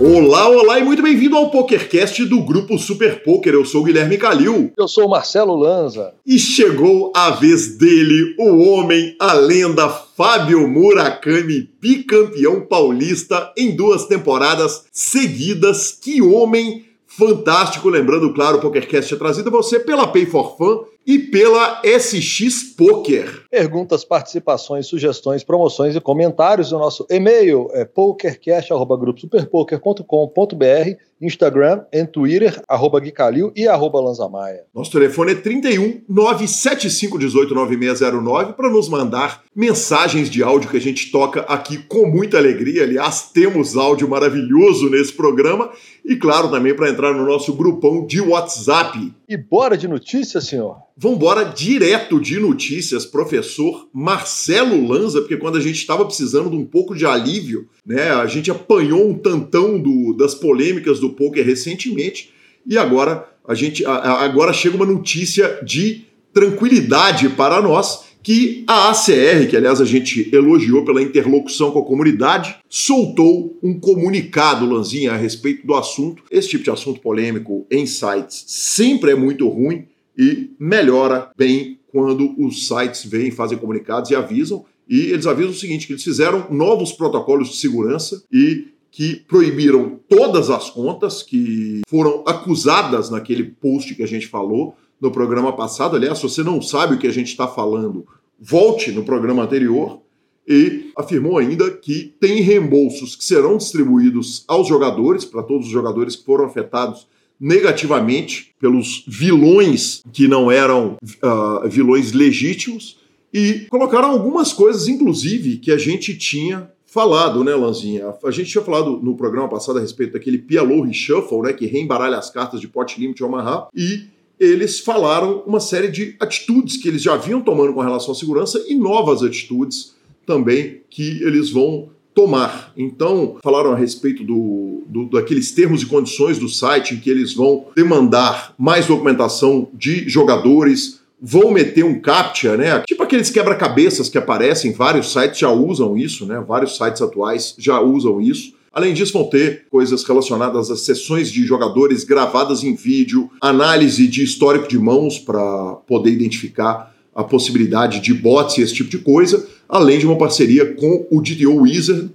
Olá, olá e muito bem-vindo ao PokerCast do Grupo Super Poker. Eu sou o Guilherme Calil. Eu sou o Marcelo Lanza. E chegou a vez dele, o homem, a lenda Fábio Murakami, bicampeão paulista em duas temporadas seguidas. Que homem fantástico! Lembrando, claro, o PokerCast é trazido a você pela Pay for Fun e pela SX Poker. Perguntas, participações, sugestões, promoções e comentários. O nosso e-mail é pokercast.gruposuperpoker.com.br, Instagram e Twitter, arroba Guicalil e arroba Lanzamaia. Nosso telefone é 31 975 18 9609 para nos mandar mensagens de áudio que a gente toca aqui com muita alegria. Aliás, temos áudio maravilhoso nesse programa e, claro, também para entrar no nosso grupão de WhatsApp. E bora de notícias, senhor? Vambora direto de notícias, professor Marcelo Lanza, porque quando a gente estava precisando de um pouco de alívio, né, a gente apanhou um tantão do, das polêmicas do poker recentemente e agora a gente agora chega uma notícia de tranquilidade para nós que a ACR, que aliás a gente elogiou pela interlocução com a comunidade, soltou um comunicado, Lanzinha, a respeito do assunto. Esse tipo de assunto polêmico em sites sempre é muito ruim e melhora bem quando os sites vêm, fazem comunicados e avisam. E eles avisam o seguinte: que eles fizeram novos protocolos de segurança e que proibiram todas as contas que foram acusadas naquele post que a gente falou no programa passado. Aliás, se você não sabe o que a gente está falando, volte no programa anterior. E afirmou ainda que tem reembolsos que serão distribuídos aos jogadores, para todos os jogadores que foram afetados negativamente pelos vilões que não eram uh, vilões legítimos e colocaram algumas coisas, inclusive, que a gente tinha falado, né, Lanzinha? A gente tinha falado no programa passado a respeito daquele Pialou Reshuffle, né, que reembaralha as cartas de Pot Limit Omaha, e eles falaram uma série de atitudes que eles já vinham tomando com relação à segurança e novas atitudes também que eles vão tomar. Então, falaram a respeito do, do, daqueles termos e condições do site em que eles vão demandar mais documentação de jogadores, vão meter um captcha, né? Tipo aqueles quebra-cabeças que aparecem, vários sites já usam isso, né? Vários sites atuais já usam isso. Além disso, vão ter coisas relacionadas às sessões de jogadores gravadas em vídeo, análise de histórico de mãos para poder identificar a possibilidade de bots e esse tipo de coisa além de uma parceria com o DTO Wizard.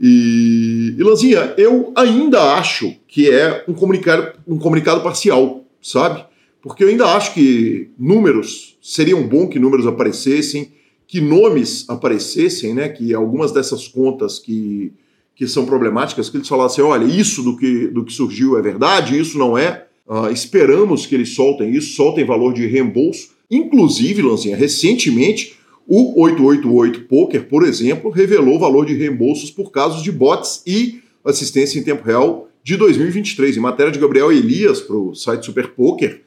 E, e Lanzinha, eu ainda acho que é um comunicado, um comunicado parcial, sabe? Porque eu ainda acho que números, seriam bom que números aparecessem, que nomes aparecessem, né? Que algumas dessas contas que, que são problemáticas, que eles falassem, olha, isso do que, do que surgiu é verdade, isso não é. Uh, esperamos que eles soltem isso, soltem valor de reembolso. Inclusive, Lanzinha, recentemente o 888 Poker, por exemplo, revelou valor de reembolsos por casos de bots e assistência em tempo real de 2023. Em matéria de Gabriel Elias para o site Super Poker,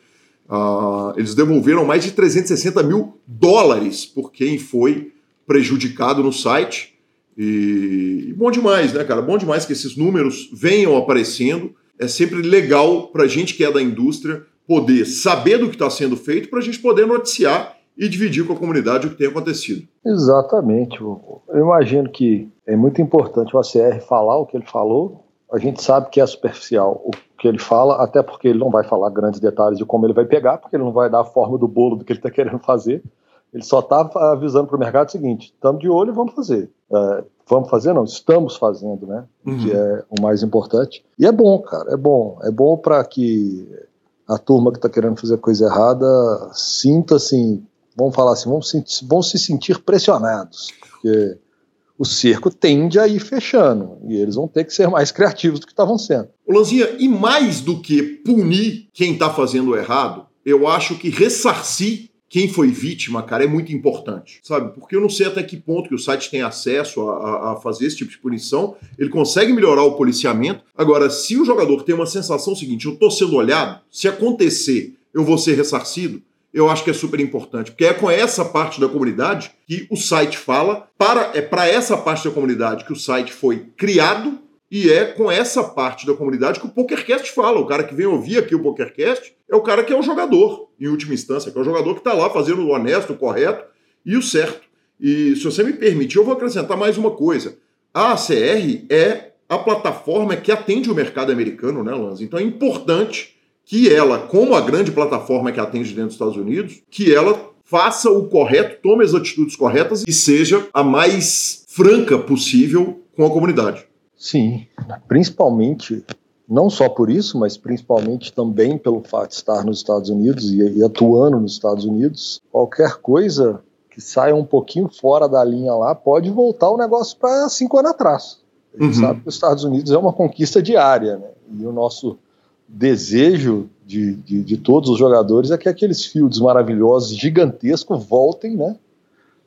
uh, eles devolveram mais de 360 mil dólares por quem foi prejudicado no site. E, e bom demais, né, cara? Bom demais que esses números venham aparecendo. É sempre legal para a gente que é da indústria poder saber do que está sendo feito para a gente poder noticiar e dividir com a comunidade o que tem acontecido. Exatamente. Eu imagino que é muito importante o ACR falar o que ele falou. A gente sabe que é superficial o que ele fala, até porque ele não vai falar grandes detalhes de como ele vai pegar, porque ele não vai dar a forma do bolo do que ele está querendo fazer. Ele só está avisando para o mercado o seguinte: estamos de olho e vamos fazer. É, vamos fazer, não, estamos fazendo, né? Uhum. Que é o mais importante. E é bom, cara, é bom. É bom para que a turma que está querendo fazer coisa errada sinta assim vamos falar assim, vão se, vão se sentir pressionados, porque o cerco tende a ir fechando e eles vão ter que ser mais criativos do que estavam sendo. Lanzinha, e mais do que punir quem está fazendo errado, eu acho que ressarcir quem foi vítima, cara, é muito importante, sabe? Porque eu não sei até que ponto que o site tem acesso a, a, a, fazer esse tipo de punição, ele consegue melhorar o policiamento. Agora, se o jogador tem uma sensação seguinte, eu tô sendo olhado, se acontecer, eu vou ser ressarcido, eu acho que é super importante, porque é com essa parte da comunidade que o site fala, para é para essa parte da comunidade que o site foi criado e é com essa parte da comunidade que o PokerCast fala. O cara que vem ouvir aqui o PokerCast é o cara que é o jogador, em última instância, que é o jogador que está lá fazendo o honesto, o correto e o certo. E se você me permitir, eu vou acrescentar mais uma coisa. A ACR é a plataforma que atende o mercado americano, né, Lanz? Então é importante que ela, como a grande plataforma que atende dentro dos Estados Unidos, que ela faça o correto, tome as atitudes corretas e seja a mais franca possível com a comunidade. Sim, principalmente, não só por isso, mas principalmente também pelo fato de estar nos Estados Unidos e, e atuando nos Estados Unidos, qualquer coisa que saia um pouquinho fora da linha lá pode voltar o negócio para cinco anos atrás. A gente uhum. sabe que os Estados Unidos é uma conquista diária, né? E o nosso desejo de, de, de, todos os jogadores é que aqueles fields maravilhosos, gigantescos, voltem, né?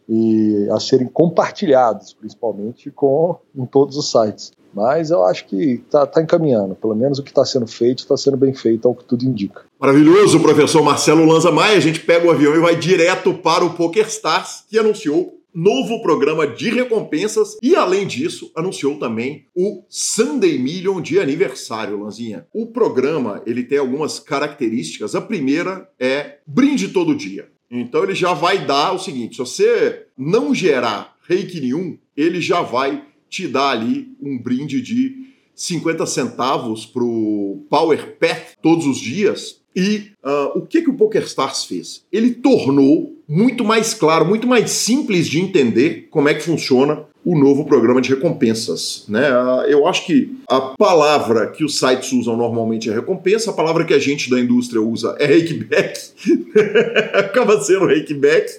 E a serem compartilhados, principalmente com em todos os sites. Mas eu acho que está tá encaminhando. Pelo menos o que está sendo feito está sendo bem feito, ao que tudo indica. Maravilhoso, professor Marcelo Lanza Maia. A gente pega o avião e vai direto para o PokerStars, que anunciou novo programa de recompensas e, além disso, anunciou também o Sunday Million de aniversário, Lanzinha. O programa ele tem algumas características. A primeira é brinde todo dia. Então ele já vai dar o seguinte: se você não gerar reiki nenhum, ele já vai te dar ali um brinde de 50 centavos pro Power Path todos os dias. E uh, o que, que o PokerStars fez? Ele tornou muito mais claro, muito mais simples de entender como é que funciona o novo programa de recompensas. Né? Eu acho que a palavra que os sites usam normalmente é recompensa, a palavra que a gente da indústria usa é rakeback. Acaba sendo rakeback.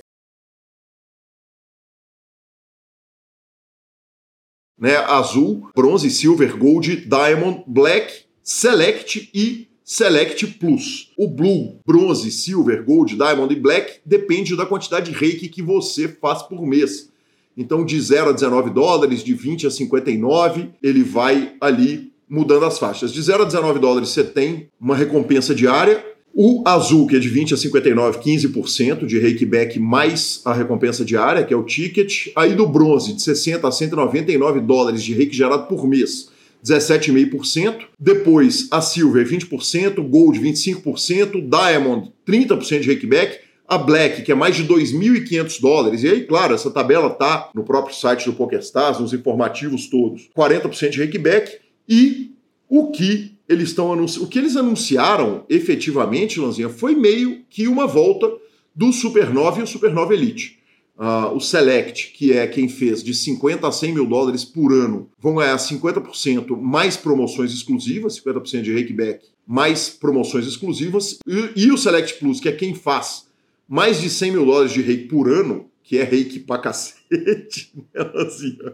Né? Azul, bronze, silver, gold, diamond, black, select e Select Plus. O Blue, Bronze, Silver, Gold, Diamond e Black depende da quantidade de reiki que você faz por mês. Então, de 0 a 19 dólares, de 20 a 59, ele vai ali mudando as faixas. De 0 a 19 dólares, você tem uma recompensa diária. O azul, que é de 20 a 59, 15% de reiki back mais a recompensa diária, que é o ticket. Aí do bronze, de 60 a 199 dólares de reiki gerado por mês 17,5%. Depois a Silver 20%, Gold 25%, Diamond 30% de rakeback. A Black, que é mais de 2.500 dólares, e aí, claro, essa tabela tá no próprio site do PokerStars, nos informativos todos, 40% de rakeback. E o que eles estão o que eles anunciaram efetivamente, Lanzinha, foi meio que uma volta do Supernova e o Supernova Elite. Uh, o Select, que é quem fez de 50 a 100 mil dólares por ano, vão ganhar 50% mais promoções exclusivas, 50% de rakeback, mais promoções exclusivas. E, e, o Select Plus, que é quem faz mais de 100 mil dólares de rake por ano, que é rake pra cacete, né,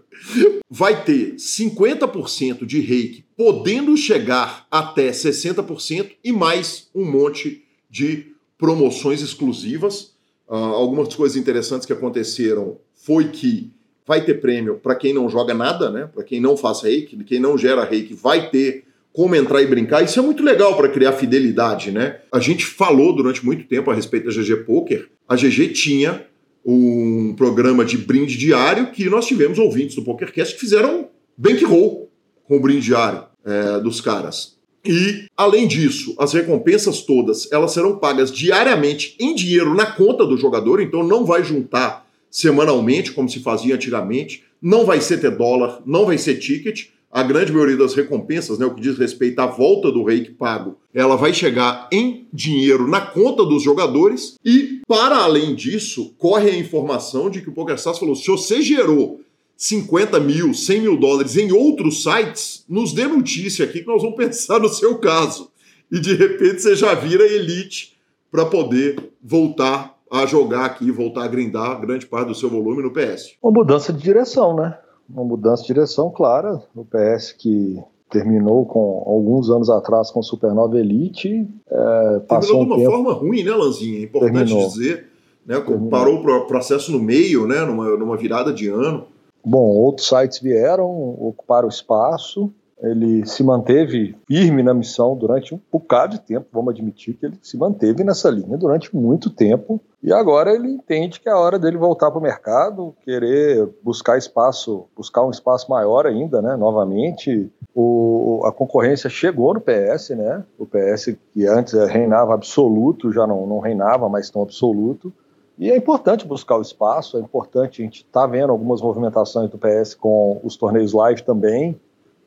vai ter 50% de rake, podendo chegar até 60% e mais um monte de promoções exclusivas Uh, algumas coisas interessantes que aconteceram foi que vai ter prêmio para quem não joga nada, né? Para quem não faz reiki, quem não gera reiki, vai ter como entrar e brincar. Isso é muito legal para criar fidelidade, né? A gente falou durante muito tempo a respeito da GG Poker. A GG tinha um programa de brinde diário que nós tivemos ouvintes do PokerCast que fizeram bankroll com o brinde diário é, dos caras. E, além disso, as recompensas todas elas serão pagas diariamente em dinheiro na conta do jogador, então não vai juntar semanalmente, como se fazia antigamente, não vai ser ter dólar, não vai ser ticket. A grande maioria das recompensas, né, o que diz respeito à volta do reiki pago, ela vai chegar em dinheiro na conta dos jogadores. E, para além disso, corre a informação de que o PokerStars falou: se você gerou 50 mil, 100 mil dólares em outros sites, nos dê notícia aqui que nós vamos pensar no seu caso. E de repente você já vira elite para poder voltar a jogar aqui, voltar a grindar grande parte do seu volume no PS. Uma mudança de direção, né? Uma mudança de direção clara no PS que terminou com alguns anos atrás com Supernova Elite. É, passou terminou um de uma tempo... forma ruim, né, Lanzinha? É importante terminou. dizer. Né, parou o processo no meio, né, numa, numa virada de ano. Bom, outros sites vieram, ocuparam o espaço. Ele se manteve firme na missão durante um bocado de tempo, vamos admitir que ele se manteve nessa linha durante muito tempo. E agora ele entende que é a hora dele voltar para o mercado, querer buscar espaço, buscar um espaço maior ainda, né? Novamente, o, a concorrência chegou no PS, né? O PS que antes reinava absoluto, já não, não reinava mais tão absoluto E é importante buscar o espaço, é importante, a gente está vendo algumas movimentações do PS com os torneios live também,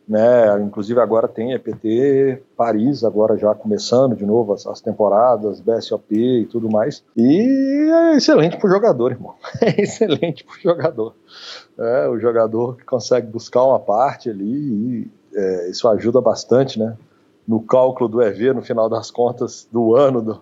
né? Inclusive agora tem EPT Paris, agora já começando de novo as, as temporadas, BSOP e tudo mais. E é excelente para o jogador, irmão. É excelente para o jogador. É, o jogador que consegue buscar uma parte ali, e é, isso ajuda bastante, né? No cálculo do EV, no final das contas, do ano do,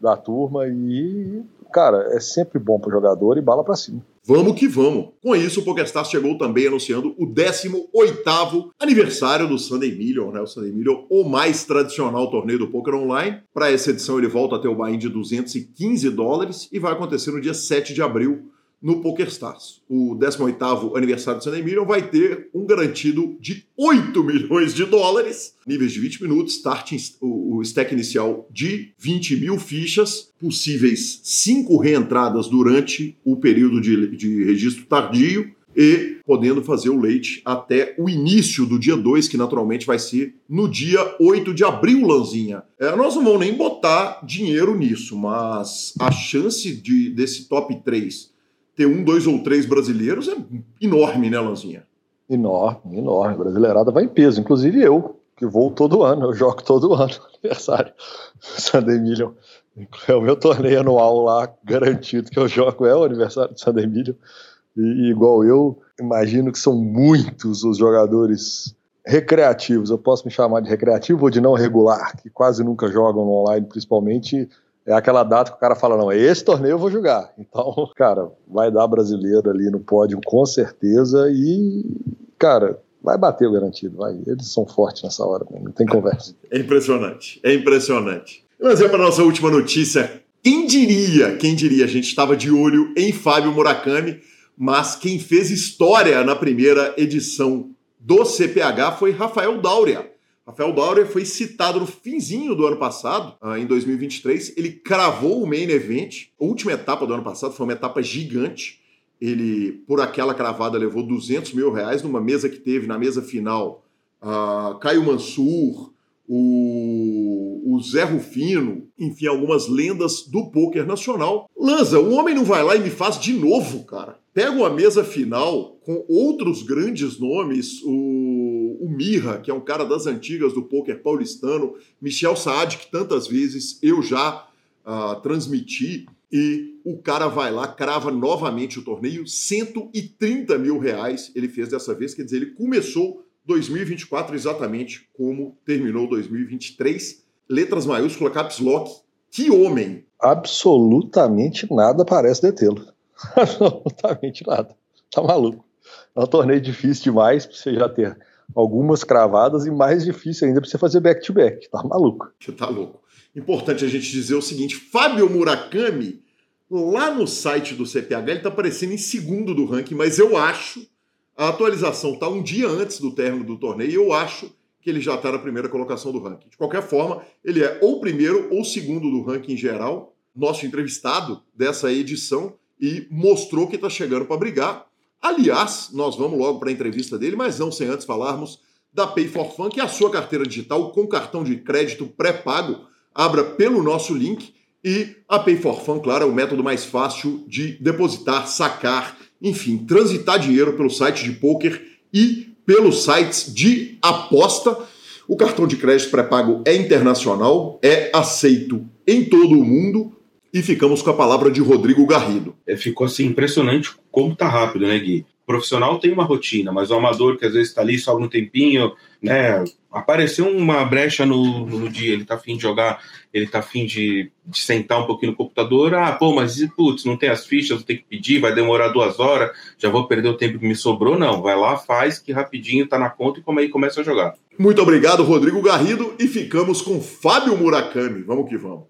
da turma. E, cara, é sempre bom para o jogador e bala para cima. Vamos que vamos! Com isso, o PokerStars chegou também anunciando o 18º aniversário do Sunday Million, né? O Sunday Million, o mais tradicional torneio do poker online. Para essa edição, ele volta a ter o buy-in de 215 dólares e vai acontecer no dia 7 de abril no PokerStars. O 18º aniversário do Sunday Million vai ter um garantido de 8 milhões de dólares, níveis de 20 minutos, starting, o, o stack inicial de 20 mil fichas, possíveis 5 reentradas durante o período de, de registro tardio, e podendo fazer o leite até o início do dia 2, que naturalmente vai ser no dia 8 de abril, Lanzinha. É, nós não vamos nem botar dinheiro nisso, mas a chance de desse top 3 ter um, dois ou três brasileiros é enorme, né, Lanzinha? Enorme, enorme. Brasileirada vai em peso. Inclusive eu, que vou todo ano, eu jogo todo ano aniversário. Sunday Million. É o meu torneio anual lá, garantido que eu jogo, é o aniversário de Sunday Million. E igual eu, imagino que são muitos os jogadores recreativos, eu posso me chamar de recreativo ou de não regular, que quase nunca jogam no online, principalmente, é aquela data que o cara fala, não, esse torneio eu vou jogar. Então, cara, vai dar brasileiro ali no pódio com certeza e, cara, vai bater o garantido, vai. Eles são fortes nessa hora, não tem conversa. É impressionante, é impressionante. Mas é para nossa última notícia. Quem diria, quem diria, a gente estava de olho em Fábio Murakami, mas quem fez história na primeira edição do CPH foi Rafael Dáurea Rafael Daurer foi citado no finzinho do ano passado, ah, em 2023. Ele cravou o main event. A última etapa do ano passado foi uma etapa gigante. Ele, por aquela cravada, levou 200 mil reais numa mesa que teve na mesa final. Uh, Caio Mansur, o, o Zé Rufino, enfim, algumas lendas do poker nacional. Lanza, o homem não vai lá e me faz de novo, cara. Pega a mesa final com outros grandes nomes, o o Mirra, que é um cara das antigas do poker paulistano, Michel Saad, que tantas vezes eu já uh, transmiti, e o cara vai lá, crava novamente o torneio, 130 mil reais ele fez dessa vez, quer dizer, ele começou 2024 exatamente como terminou 2023. Letras maiúsculas, caps lock. Que homem! Absolutamente nada parece detê-lo. Absolutamente nada. Tá maluco. É um torneio difícil demais para você já ter algumas cravadas e mais difícil ainda para você fazer back-to-back. -back. Tá maluco. Você tá louco. Importante a gente dizer o seguinte: Fábio Murakami, lá no site do CPH, ele tá aparecendo em segundo do ranking, mas eu acho, a atualização tá um dia antes do término do torneio, e eu acho que ele já está na primeira colocação do ranking. De qualquer forma, ele é ou primeiro ou segundo do ranking geral, nosso entrevistado dessa edição, e mostrou que está chegando para brigar. Aliás, nós vamos logo para a entrevista dele, mas não sem antes falarmos da Pay for Fun, que é a sua carteira digital com cartão de crédito pré-pago. Abra pelo nosso link e a Pay for Fun, claro, é o método mais fácil de depositar, sacar, enfim, transitar dinheiro pelo site de poker e pelos sites de aposta. O cartão de crédito pré-pago é internacional, é aceito em todo o mundo e ficamos com a palavra de Rodrigo Garrido. É, ficou assim impressionante como tá rápido, né, Gui? O profissional tem uma rotina, mas o amador que às vezes está ali só um tempinho, né? Apareceu uma brecha no, no dia, ele tá afim de jogar, ele tá afim de, de sentar um pouquinho no computador. Ah, pô, mas putz, não tem as fichas, vou ter que pedir, vai demorar duas horas, já vou perder o tempo que me sobrou. Não, vai lá, faz que rapidinho tá na conta e como aí começa a jogar. Muito obrigado, Rodrigo Garrido, e ficamos com Fábio Murakami. Vamos que vamos.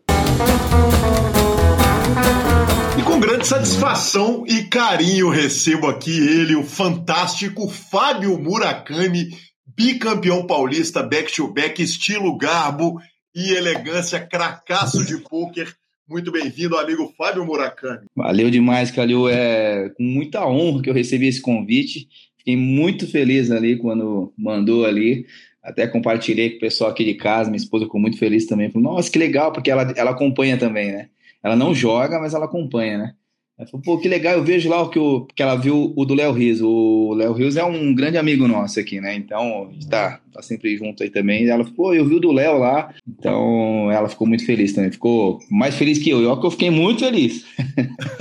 E com grande satisfação e carinho recebo aqui ele, o fantástico Fábio Murakami, bicampeão paulista back-to-back, -back, estilo garbo e elegância, cracaço de pôquer. Muito bem-vindo, amigo Fábio Murakami. Valeu demais, Calil. É com muita honra que eu recebi esse convite. Fiquei muito feliz ali quando mandou ali. Até compartilhei com o pessoal aqui de casa, minha esposa ficou muito feliz também. Falou, nossa, que legal, porque ela, ela acompanha também, né? Ela não joga, mas ela acompanha, né? Ela falou, pô, que legal, eu vejo lá o que, o, que ela viu o do Léo Rios. O Léo Rios é um grande amigo nosso aqui, né? Então, tá, tá sempre junto aí também. Ela falou, pô, eu vi o do Léo lá. Então, ela ficou muito feliz também. Ficou mais feliz que eu. Eu que eu fiquei muito feliz.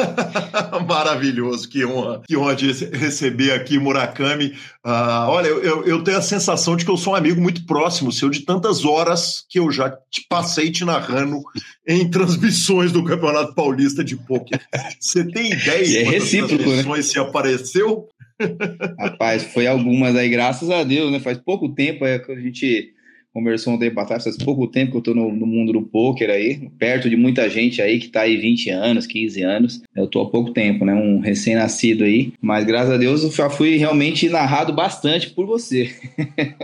Maravilhoso, que honra, que honra de receber aqui Murakami. Uh, olha, eu, eu tenho a sensação de que eu sou um amigo muito próximo seu, de tantas horas que eu já te passei te narrando em transmissões do Campeonato Paulista de Pôquer. Você tem ideia é recíproco, né? se apareceu? Rapaz, foi algumas aí, graças a Deus, né? Faz pouco tempo é que a gente conversou um tempo atrás, faz pouco tempo que eu tô no, no mundo do poker aí, perto de muita gente aí que tá aí 20 anos, 15 anos. Eu tô há pouco tempo, né? Um recém-nascido aí, mas graças a Deus eu já fui realmente narrado bastante por você.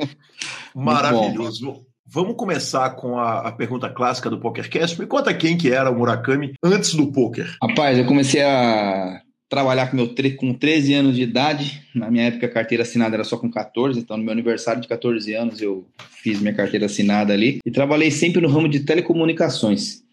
Maravilhoso. Vamos começar com a, a, pergunta clássica do PokerCast. Me conta quem que era o Murakami antes do poker. Rapaz, eu comecei a trabalhar com, meu, com 13 anos de idade. Na minha época, a carteira assinada era só com 14, então no meu aniversário de 14 anos eu fiz minha carteira assinada ali. E trabalhei sempre no ramo de telecomunicações.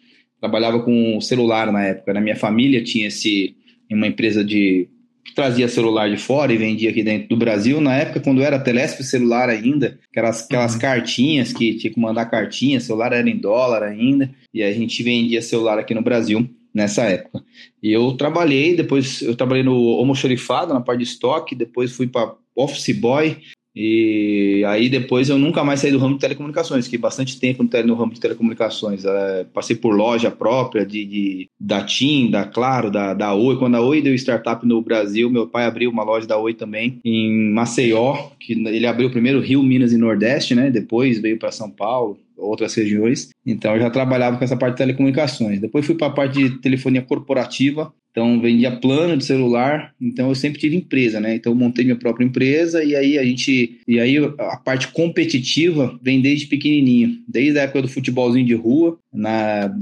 Trabalhava com celular na época. Na minha família tinha esse uma empresa de trazia celular de fora e vendia aqui dentro do Brasil. Na época, quando era Telesp celular ainda, aquelas, aquelas uhum. cartinhas que tinha que mandar cartinha, celular era em dólar ainda, e a gente vendia celular aqui no Brasil nessa época. E eu trabalhei, depois eu trabalhei no almoxorifado, na parte de estoque, depois fui para office boy, e aí depois eu nunca mais saí do ramo de telecomunicações, fiquei bastante tempo no ramo de telecomunicações. É, passei por loja própria de, de, da TIM, da Claro, da, da Oi. Quando a Oi deu startup no Brasil, meu pai abriu uma loja da Oi também em Maceió, que ele abriu primeiro Rio, Minas e Nordeste, né? Depois veio para São Paulo, outras regiões. Então eu já trabalhava com essa parte de telecomunicações. Depois fui para a parte de telefonia corporativa. Então vendia plano de celular. Então eu sempre tive empresa, né? Então eu montei minha própria empresa e aí a gente e aí a parte competitiva vem desde pequenininho, desde a época do futebolzinho de rua, na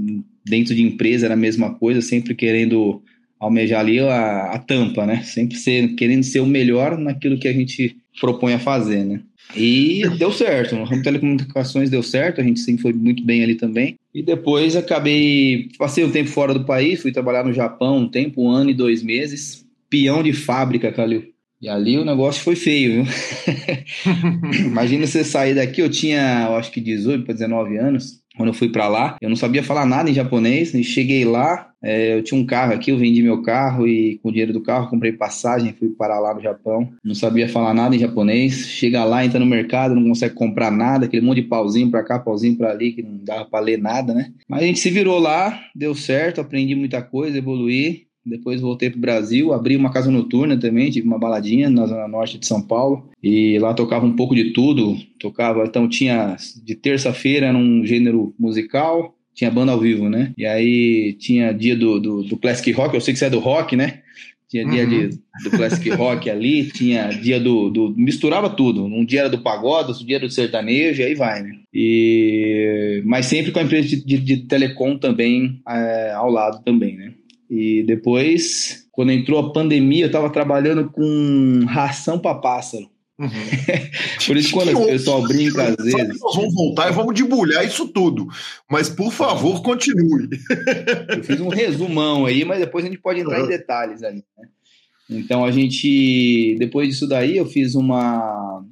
dentro de empresa era a mesma coisa, sempre querendo almejar ali a, a tampa, né? Sempre ser, querendo ser o melhor naquilo que a gente propõe a fazer, né? E deu certo, no ramo telecomunicações deu certo, a gente sempre foi muito bem ali também. E depois acabei, passei um tempo fora do país, fui trabalhar no Japão um tempo, um ano e dois meses, peão de fábrica, Calil. E ali o negócio foi feio, viu? Imagina você sair daqui, eu tinha, eu acho que 18 para 19 anos, quando eu fui para lá. Eu não sabia falar nada em japonês, e cheguei lá, é, eu tinha um carro aqui, eu vendi meu carro e com o dinheiro do carro comprei passagem, fui parar lá no Japão. Não sabia falar nada em japonês. Chega lá, entra no mercado, não consegue comprar nada, aquele monte de pauzinho para cá, pauzinho para ali, que não dava para ler nada, né? Mas a gente se virou lá, deu certo, aprendi muita coisa, evoluí. Depois voltei para o Brasil, abri uma casa noturna também, tive uma baladinha na zona norte de São Paulo. E lá tocava um pouco de tudo. Tocava, então tinha de terça-feira num gênero musical, tinha banda ao vivo, né? E aí tinha dia do, do, do Classic Rock, eu sei que você é do rock, né? Tinha dia uhum. de, do Classic Rock ali, tinha dia do, do, Misturava tudo. Um dia era do pagode, outro dia era do sertanejo, e aí vai, né? E, mas sempre com a empresa de, de, de telecom também é, ao lado também, né? E depois, quando entrou a pandemia, eu estava trabalhando com ração para pássaro. Uhum. por isso, quando o pessoal brinca às vezes. Nós vamos voltar e vamos debulhar isso tudo. Mas, por favor, continue. eu fiz um resumão aí, mas depois a gente pode entrar uhum. em detalhes ali. Né? Então, a gente. Depois disso daí, eu fiz uma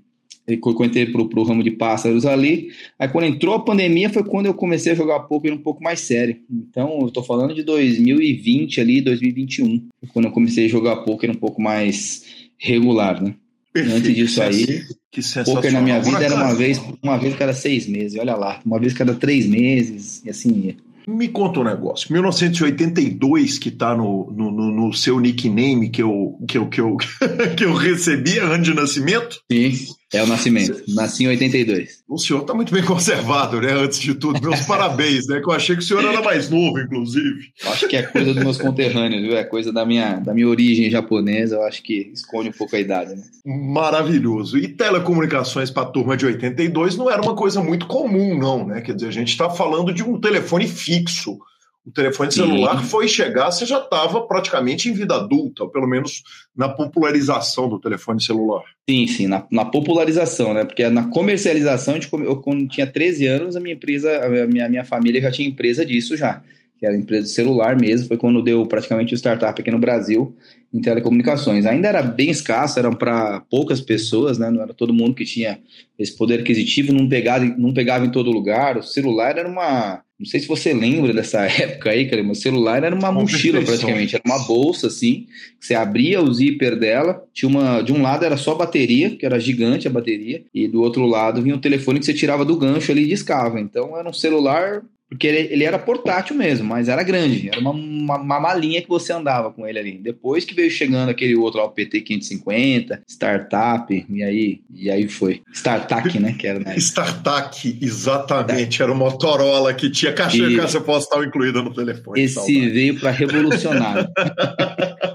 quando entrei pro, pro ramo de pássaros ali. Aí quando entrou a pandemia foi quando eu comecei a jogar poker um pouco mais sério. Então, eu tô falando de 2020 ali, 2021, quando eu comecei a jogar poker um pouco mais regular, né? Perfeito. Antes disso aí, que poker na minha vida era uma vez, uma vez cada seis meses, olha lá, uma vez cada três meses, e assim ia. Me conta um negócio. 1982, que está no, no, no, seu nickname que eu, que eu, que eu, que eu recebi, ano de nascimento? Sim. É o nascimento. Nasci em 82. O senhor está muito bem conservado, né? Antes de tudo. Meus parabéns, né? Que eu achei que o senhor era mais novo, inclusive. Acho que é coisa dos meus conterrâneos, viu? É coisa da minha, da minha origem japonesa. Eu acho que esconde um pouco a idade, né? Maravilhoso. E telecomunicações para a turma de 82 não era uma coisa muito comum, não, né? Quer dizer, a gente está falando de um telefone fixo o telefone celular foi chegar, você já estava praticamente em vida adulta, ou pelo menos na popularização do telefone celular. Sim, sim, na, na popularização, né? Porque na comercialização, eu, quando tinha 13 anos, a minha empresa, a minha, minha família já tinha empresa disso já. que era empresa de celular mesmo, foi quando deu praticamente o startup aqui no Brasil em telecomunicações. Ainda era bem escasso, eram para poucas pessoas, né? Não era todo mundo que tinha esse poder aquisitivo, não pegava, não pegava em todo lugar. O celular era uma. Não sei se você lembra dessa época aí, cara, o celular era uma mochila praticamente, era uma bolsa assim, que você abria o zíper dela, tinha uma, de um lado era só bateria, que era gigante a bateria, e do outro lado vinha o telefone que você tirava do gancho ali e discava. Então era um celular porque ele, ele, era portátil mesmo, mas era grande. Era uma, uma, uma, malinha que você andava com ele ali. Depois que veio chegando aquele outro lá, o PT 550, Startup, e aí, e aí foi. Startup, né? Que era, né? Startup, exatamente. Era o Motorola que tinha caixa e... caixa postal incluída no telefone. Esse saudade. veio para revolucionar.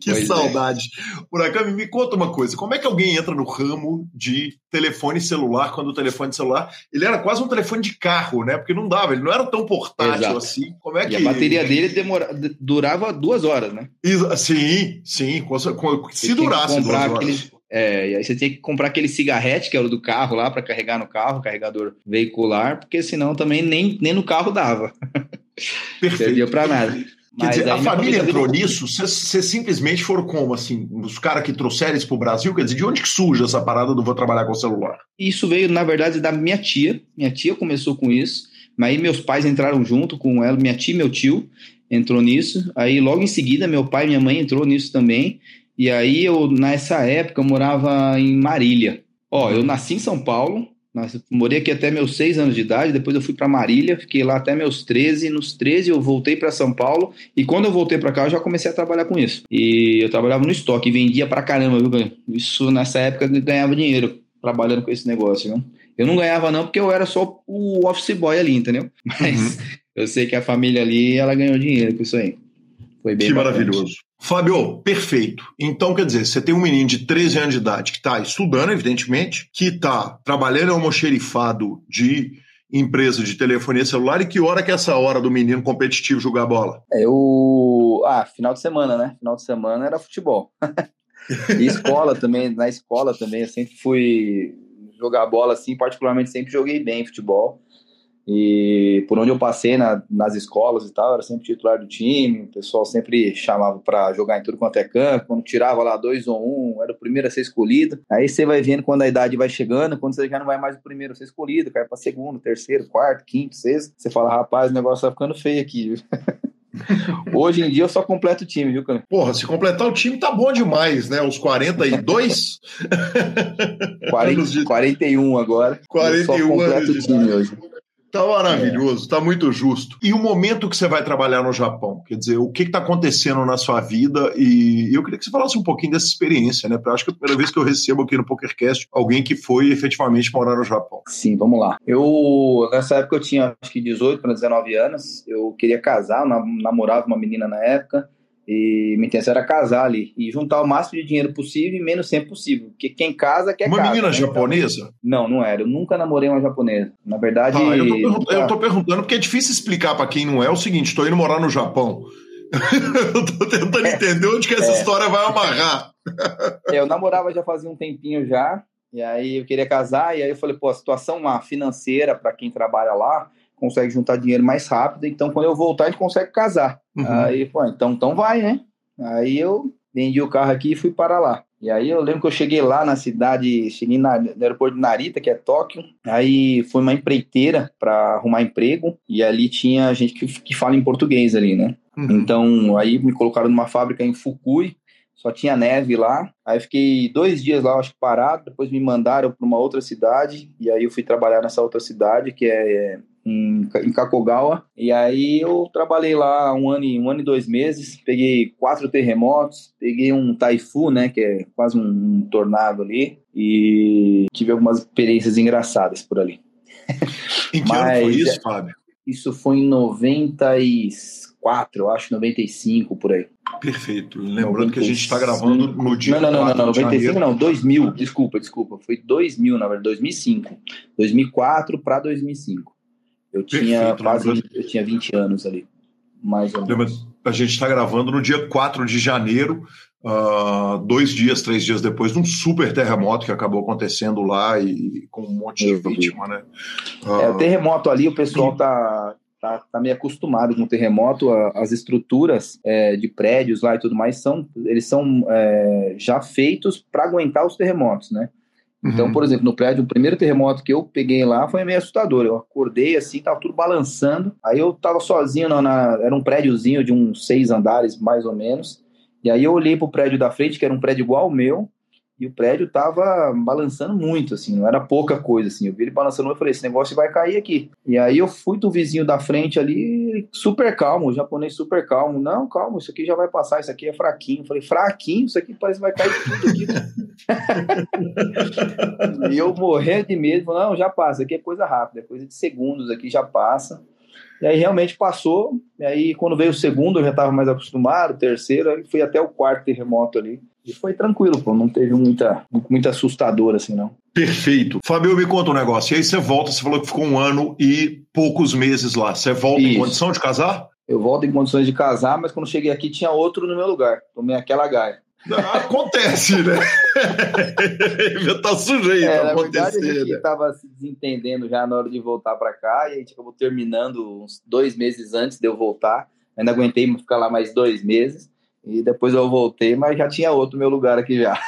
que pois é. saudade. É. Murakami, me conta uma coisa. Como é que alguém entra no ramo de telefone celular quando o telefone celular ele era quase um telefone de carro, né? Porque não dava, ele não era tão portátil Exato. assim. Como é que... E a bateria dele demora, durava duas horas, né? Sim, sim. Se durasse duas horas. É, e aí você tinha que comprar aquele cigarrete, que era o do carro lá, para carregar no carro, carregador veicular, porque senão também nem, nem no carro dava. Perfeito. Servia para nada. Quer dizer, a família entrou nisso, vocês simplesmente foram como, assim, os caras que trouxeram isso pro Brasil? Quer dizer, de onde que surge essa parada do vou trabalhar com celular? Isso veio, na verdade, da minha tia. Minha tia começou com isso, aí meus pais entraram junto com ela, minha tia e meu tio entrou nisso. Aí logo em seguida, meu pai e minha mãe entrou nisso também. E aí eu, nessa época, eu morava em Marília. Ó, eu nasci em São Paulo, morei aqui até meus seis anos de idade, depois eu fui para Marília, fiquei lá até meus 13. Nos 13 eu voltei para São Paulo e quando eu voltei para cá eu já comecei a trabalhar com isso. E eu trabalhava no estoque, vendia para caramba, viu? Isso nessa época eu ganhava dinheiro trabalhando com esse negócio, viu? Eu não ganhava não porque eu era só o office boy ali, entendeu? Mas uhum. eu sei que a família ali, ela ganhou dinheiro com isso aí. Foi bem Que bacana. maravilhoso. Fábio, perfeito. Então, quer dizer, você tem um menino de 13 anos de idade que está estudando, evidentemente, que está trabalhando em almoxerifado de empresa de telefonia celular e que hora que é essa hora do menino competitivo jogar bola? É, eu... Ah, final de semana, né? Final de semana era futebol. e escola também, na escola também, eu sempre fui jogar bola assim, particularmente sempre joguei bem futebol. E por onde eu passei na, nas escolas e tal, era sempre titular do time, o pessoal sempre chamava para jogar em tudo quanto é campo, quando tirava lá dois ou um, era o primeiro a ser escolhido. Aí você vai vendo quando a idade vai chegando, quando você já não vai mais o primeiro a ser escolhido, cai para segundo, terceiro, quarto, quinto, sexto, você fala, rapaz, o negócio tá ficando feio aqui. Hoje em dia eu só completo o time, viu, cara? Porra, se completar o time tá bom demais, né? Os 42? 40, 41 agora. 41 eu só completo o time hoje. Tá maravilhoso, é. tá muito justo. E o momento que você vai trabalhar no Japão? Quer dizer, o que está acontecendo na sua vida? E eu queria que você falasse um pouquinho dessa experiência, né? Porque eu acho que é a primeira vez que eu recebo aqui no PokerCast alguém que foi efetivamente morar no Japão. Sim, vamos lá. Eu, nessa época, eu tinha acho que 18 para 19 anos. Eu queria casar, namorava uma menina na época. E minha intenção era casar ali e juntar o máximo de dinheiro possível e menos tempo possível. Porque quem casa quer Uma casa, menina né? japonesa? Não, não era. Eu nunca namorei uma japonesa. Na verdade. Ah, eu, tô nunca... eu tô perguntando porque é difícil explicar para quem não é o seguinte: estou indo morar no Japão. eu tô tentando é, entender onde que essa é. história vai amarrar. É, eu namorava já fazia um tempinho já. E aí eu queria casar, e aí eu falei, pô, a situação lá financeira para quem trabalha lá consegue juntar dinheiro mais rápido, então quando eu voltar a gente consegue casar. Uhum. Aí, pô, então, então vai, né? Aí eu vendi o carro aqui e fui para lá. E aí eu lembro que eu cheguei lá na cidade, cheguei na, no aeroporto de Narita, que é Tóquio. Aí foi uma empreiteira para arrumar emprego e ali tinha gente que, que fala em português ali, né? Uhum. Então aí me colocaram numa fábrica em Fukui, só tinha neve lá. Aí fiquei dois dias lá, acho que parado. Depois me mandaram para uma outra cidade e aí eu fui trabalhar nessa outra cidade que é em, em Kakogawa. E aí eu trabalhei lá um ano, e, um ano e dois meses, peguei quatro terremotos, peguei um taifu, né, que é quase um, um tornado ali, e tive algumas experiências engraçadas por ali. Em que Mas, ano foi isso, Fábio? Isso foi em 94, eu acho, 95, por aí. Perfeito. Lembrando 95. que a gente está gravando no dia. Não, não, não, não, 95 não, 2000, desculpa, desculpa. Foi 2000, na verdade, 2005. 2004 para 2005. Eu tinha Perfeito, quase eu tinha 20 anos ali, mais ou menos. A gente está gravando no dia 4 de janeiro, uh, dois dias, três dias depois de um super terremoto que acabou acontecendo lá e, com um monte de vítima, né? Uh, é, o terremoto ali, o pessoal tá, tá, tá meio acostumado com o terremoto, a, as estruturas é, de prédios lá e tudo mais são, eles são é, já feitos para aguentar os terremotos, né? Então, uhum. por exemplo, no prédio, o primeiro terremoto que eu peguei lá foi meio assustador. Eu acordei assim, tava tudo balançando. Aí eu tava sozinho, na, na, era um prédiozinho de uns seis andares, mais ou menos. E aí eu olhei pro prédio da frente, que era um prédio igual ao meu, e o prédio tava balançando muito, assim, não era pouca coisa, assim. Eu vi ele balançando e falei, esse negócio vai cair aqui. E aí eu fui do vizinho da frente ali, super calmo, o japonês super calmo. Não, calma, isso aqui já vai passar, isso aqui é fraquinho. Eu falei, fraquinho? Isso aqui parece que vai cair tudo aqui. e eu morrendo de medo, falei, não, já passa, aqui é coisa rápida, é coisa de segundos aqui, já passa. E aí realmente passou, e aí quando veio o segundo eu já estava mais acostumado, o terceiro, aí fui até o quarto terremoto ali. E foi tranquilo, pô, não teve muita, muito assustador assim, não. Perfeito. Fabio, me conta um negócio. E aí você volta, você falou que ficou um ano e poucos meses lá. Você volta Isso. em condição de casar? Eu volto em condições de casar, mas quando cheguei aqui tinha outro no meu lugar. Tomei aquela gaia. Acontece, né? tá sujeito é, a acontecer. Verdade, a gente né? tava se desentendendo já na hora de voltar para cá e a gente acabou terminando uns dois meses antes de eu voltar. Ainda aguentei ficar lá mais dois meses. E depois eu voltei, mas já tinha outro meu lugar aqui já.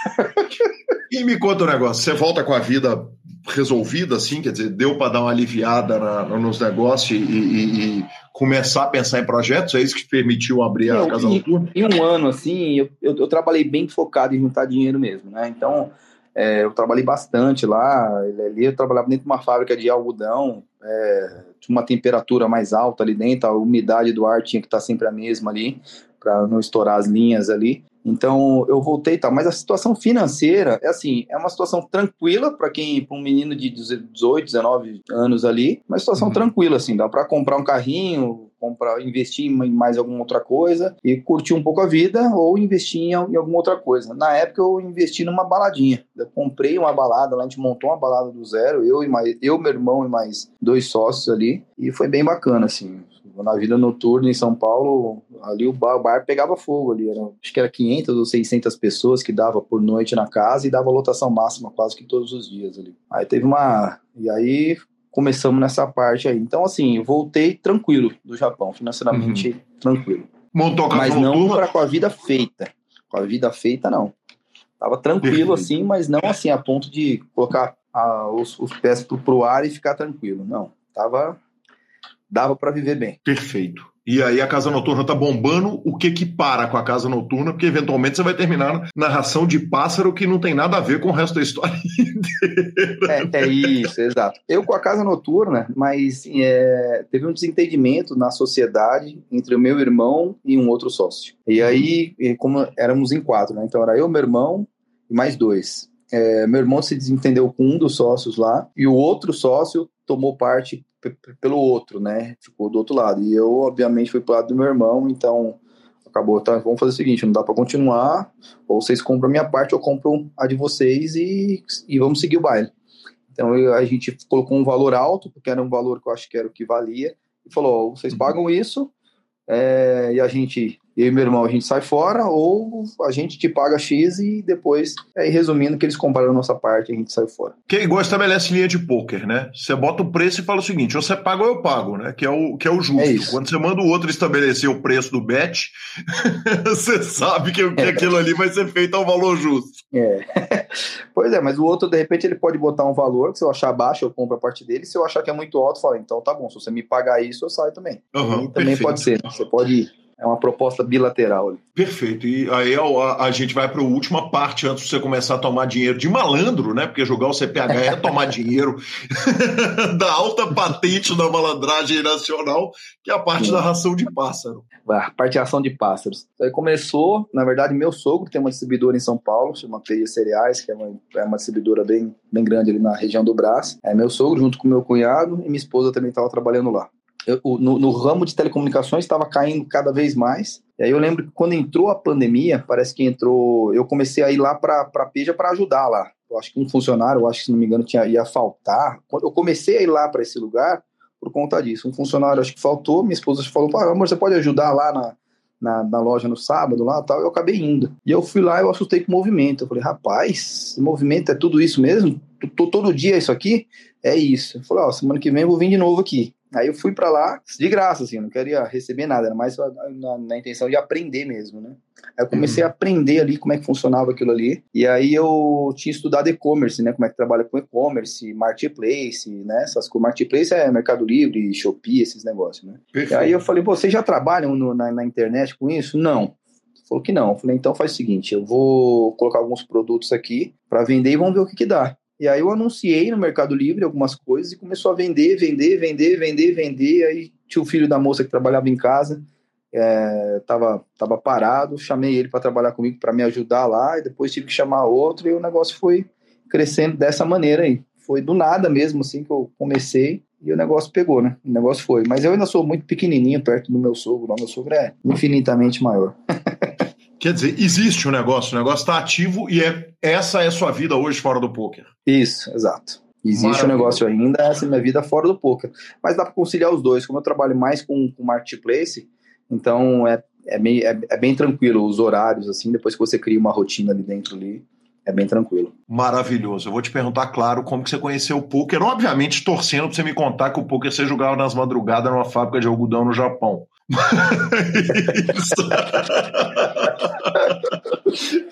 e me conta um negócio, você volta com a vida resolvida, assim, quer dizer, deu para dar uma aliviada na, nos negócios e, e, e, começar a pensar em projetos? É isso que te permitiu abrir a Casa Noturna? Em um ano, assim, eu, eu, eu, trabalhei bem focado em juntar dinheiro mesmo, né? Então, é, eu trabalhei bastante lá. Ali eu trabalhava dentro de uma fábrica de algodão, é, tinha uma temperatura mais alta ali dentro, a umidade do ar tinha que estar sempre a mesma ali para não estourar as linhas ali. Então eu voltei e tal, mas a situação financeira é assim, é uma situação tranquila para quem, para um menino de 18, 19 anos ali, uma situação uhum. tranquila assim, dá para comprar um carrinho, comprar, investir em mais alguma outra coisa e curtir um pouco a vida ou investir em, em alguma outra coisa. Na época eu investi numa baladinha. Eu comprei uma balada, lá a gente montou uma balada do zero, eu e mais, eu, meu irmão e mais dois sócios ali, e foi bem bacana assim na vida noturna em São Paulo, ali o bar, o bar, pegava fogo ali, era, acho que era 500 ou 600 pessoas que dava por noite na casa e dava lotação máxima quase que todos os dias ali. Aí teve uma, e aí começamos nessa parte aí. Então assim, voltei tranquilo do Japão, financeiramente uhum. tranquilo. Montou a Mas não para com a vida feita. Com a vida feita não. Tava tranquilo assim, mas não assim a ponto de colocar ah, os, os pés pro, pro ar e ficar tranquilo. Não, tava dava para viver bem. Perfeito. E aí a casa noturna tá bombando, o que que para com a casa noturna? Porque eventualmente você vai terminar na narração de pássaro que não tem nada a ver com o resto da história inteira. É, é isso, exato. Eu com a casa noturna, mas é, teve um desentendimento na sociedade entre o meu irmão e um outro sócio. E aí, como éramos em quatro, né? Então era eu, meu irmão e mais dois. É, meu irmão se desentendeu com um dos sócios lá e o outro sócio tomou parte pelo outro, né? Ficou do outro lado. E eu, obviamente, fui pro lado do meu irmão, então acabou, tá? Vamos fazer o seguinte, não dá para continuar, ou vocês compram a minha parte, eu compro a de vocês e, e vamos seguir o baile. Então eu, a gente colocou um valor alto, porque era um valor que eu acho que era o que valia, e falou, vocês uhum. pagam isso, é, e a gente eu e meu irmão a gente sai fora, ou a gente te paga X e depois, é, resumindo, que eles compraram a nossa parte e a gente sai fora. Que é igual estabelece linha de poker, né? Você bota o preço e fala o seguinte: ou você paga ou eu pago, né? Que é o, que é o justo. É Quando você manda o outro estabelecer o preço do bet, você sabe que, que é. aquilo ali vai ser feito ao valor justo. É. pois é, mas o outro, de repente, ele pode botar um valor, que se eu achar baixo, eu compro a parte dele. Se eu achar que é muito alto, eu falo, então tá bom, se você me pagar isso, eu saio também. Uhum, também perfeito. pode ser, né? Você pode é uma proposta bilateral. Perfeito. E aí a, a gente vai para a última parte antes de você começar a tomar dinheiro de malandro, né? Porque jogar o CPH é tomar dinheiro da alta patente da malandragem nacional, que é a parte Sim. da ração de pássaro. A parte de ração de pássaros. Aí começou, na verdade, meu sogro tem uma distribuidora em São Paulo, chama Peia Cereais, que é uma, é uma distribuidora bem, bem grande ali na região do Brás. É meu sogro, junto com meu cunhado, e minha esposa também estava trabalhando lá eu, no, no, ramo de telecomunicações estava caindo cada vez mais. E aí eu lembro que quando entrou a pandemia, parece que entrou. Eu comecei a ir lá para a Peja para ajudar lá. Eu acho que um funcionário, eu acho que se não me engano, tinha, ia faltar. Eu comecei a ir lá para esse lugar por conta disso. Um funcionário, acho que faltou. Minha esposa falou: ah, amor, você pode ajudar lá na, na, na, loja no sábado lá tal, eu acabei indo. E eu fui lá e eu assustei com o movimento. Eu falei, rapaz, movimento é tudo isso mesmo? Todo dia isso aqui? É isso. Eu falei, ó, semana que vem eu vou vir de novo aqui. Aí eu fui para lá de graça, assim, não queria receber nada, era mais na, na, intenção de aprender mesmo, né? Aí eu comecei uhum. a aprender ali como é que funcionava aquilo ali. E aí eu tinha estudado e-commerce, né? Como é que trabalha com e-commerce, marketplace, né? Essas coisas. Marketplace é Mercado Livre, Shopee, esses negócios, né? Perfeito. E aí eu falei, vocês já trabalham no, na, na internet com isso? Não. Falou que não. Eu falei, então faz o seguinte, eu vou colocar alguns produtos aqui para vender e vamos ver o que que dá. E aí eu anunciei no Mercado Livre algumas coisas e começou a vender, vender, vender, vender, vender. Aí tinha o filho da moça que trabalhava em casa, é, tava, tava parado, chamei ele para trabalhar comigo para me ajudar lá, e depois tive que chamar outro, e o negócio foi crescendo dessa maneira aí. Foi do nada mesmo, assim, que eu comecei, e o negócio pegou, né? O negócio foi. Mas eu ainda sou muito pequenininho perto do meu sogro, o meu sogro é infinitamente maior. Quer dizer, existe o um negócio, o negócio está ativo e é, essa é a sua vida hoje fora do poker. Isso, exato. Existe o um negócio ainda, essa é minha vida fora do poker. Mas dá para conciliar os dois. Como eu trabalho mais com, com marketplace, então é, é, meio, é, é, bem tranquilo os horários, assim, depois que você cria uma rotina ali dentro ali, é bem tranquilo. Maravilhoso. Eu vou te perguntar, claro, como que você conheceu o poker, obviamente torcendo para você me contar que o poker você jogava nas madrugadas numa fábrica de algodão no Japão.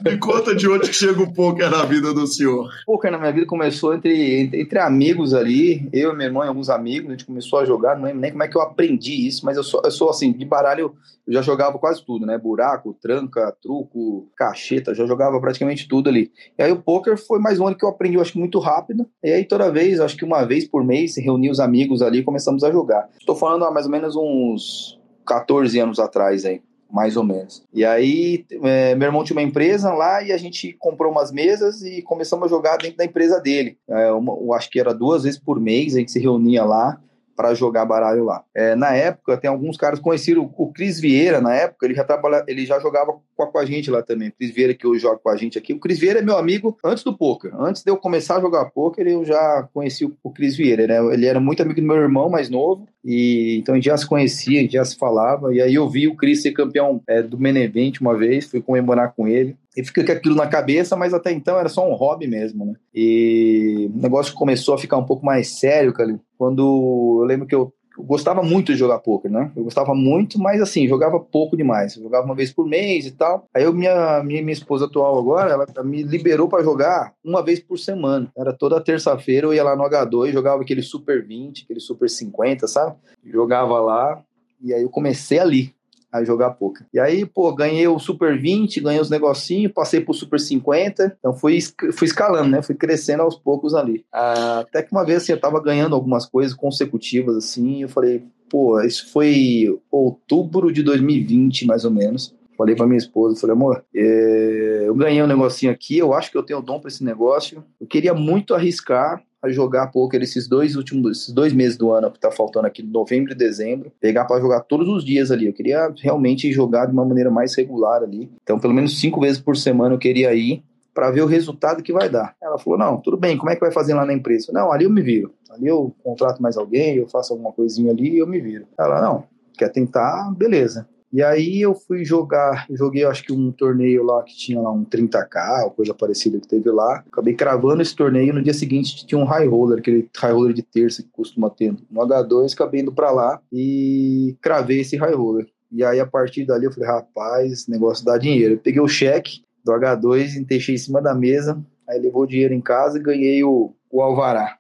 Me conta de onde chega o poker na vida do senhor. O poker na minha vida começou entre, entre, amigos ali, eu, meu irmão e alguns amigos, a gente começou a jogar, não lembro nem como é que eu aprendi isso, mas eu sou, eu sou assim, de baralho, eu já jogava quase tudo, né? Buraco, tranca, truco, cacheta, já jogava praticamente tudo ali. E aí o poker foi mais um ano que eu aprendi, eu acho que muito rápido. E aí toda vez, acho que uma vez por mês, reunia os amigos ali e começamos a jogar. Estou falando há mais ou menos uns 14 anos atrás aí, mais ou menos. E aí, é, meu irmão tinha uma empresa lá e a gente comprou umas mesas e começamos a jogar dentro da empresa dele. É, uma, eu acho que era duas vezes por mês, a gente se reunia lá para jogar baralho lá. É, na época, tem alguns caras conheciam o, Cris Vieira, na época, ele já trabalha, ele já jogava com a, com a gente lá também. O Cris Vieira, que eu jogo com a gente aqui. O Cris Vieira é meu amigo antes do poker. Antes de eu começar a jogar poker, eu já conheci o, o Cris Vieira, né? Ele era muito amigo do meu irmão mais novo, e então a gente já se conhecia, a gente já se falava. E aí eu vi o Cris ser campeão é, do Menevent uma vez, fui comemorar com ele e fica com aquilo na cabeça, mas até então era só um hobby mesmo, né? E o negócio começou a ficar um pouco mais sério, cara, quando eu lembro que eu, gostava muito de jogar poker, né? Eu gostava muito, mas assim, jogava pouco demais. Eu jogava uma vez por mês e tal. Aí eu, minha, minha, minha esposa atual agora, ela me liberou para jogar uma vez por semana. Era toda terça-feira, eu ia lá no H2, jogava aquele Super 20, aquele Super 50, sabe? Jogava lá, e aí eu comecei ali a jogar poker. E aí, pô, ganhei o Super 20, ganhei os negocinhos, passei pro Super 50, então fui, fui escalando, né? Fui crescendo aos poucos ali. Até que uma vez, assim, eu tava ganhando algumas coisas consecutivas, assim, eu falei, pô, isso foi outubro de 2020, mais ou menos. Falei pra minha esposa, falei, amor, é... eu ganhei um negocinho aqui, eu acho que eu tenho dom para esse negócio. Eu queria muito arriscar, a jogar poker esses dois últimos esses dois meses do ano que tá faltando aqui, novembro e dezembro, pegar para jogar todos os dias ali. Eu queria realmente jogar de uma maneira mais regular ali. Então, pelo menos cinco vezes por semana eu queria ir para ver o resultado que vai dar. Ela falou: "Não, tudo bem, como é que vai fazer lá na empresa?" "Não, ali eu me viro. Ali eu contrato mais alguém, eu faço alguma coisinha ali e eu me viro." Ela: "Não, quer tentar? Beleza." E aí eu fui jogar, joguei acho que um torneio lá que tinha lá um 30k, ou coisa parecida que teve lá. Acabei cravando esse torneio, no dia seguinte tinha um high roller, aquele high roller de terça que costuma ter no H2, acabei indo para lá e cravei esse high roller. E aí a partir dali eu falei, rapaz, negócio dá dinheiro. Eu peguei o cheque do H2 e deixei em cima da mesa, aí levou o dinheiro em casa e ganhei o, o alvará.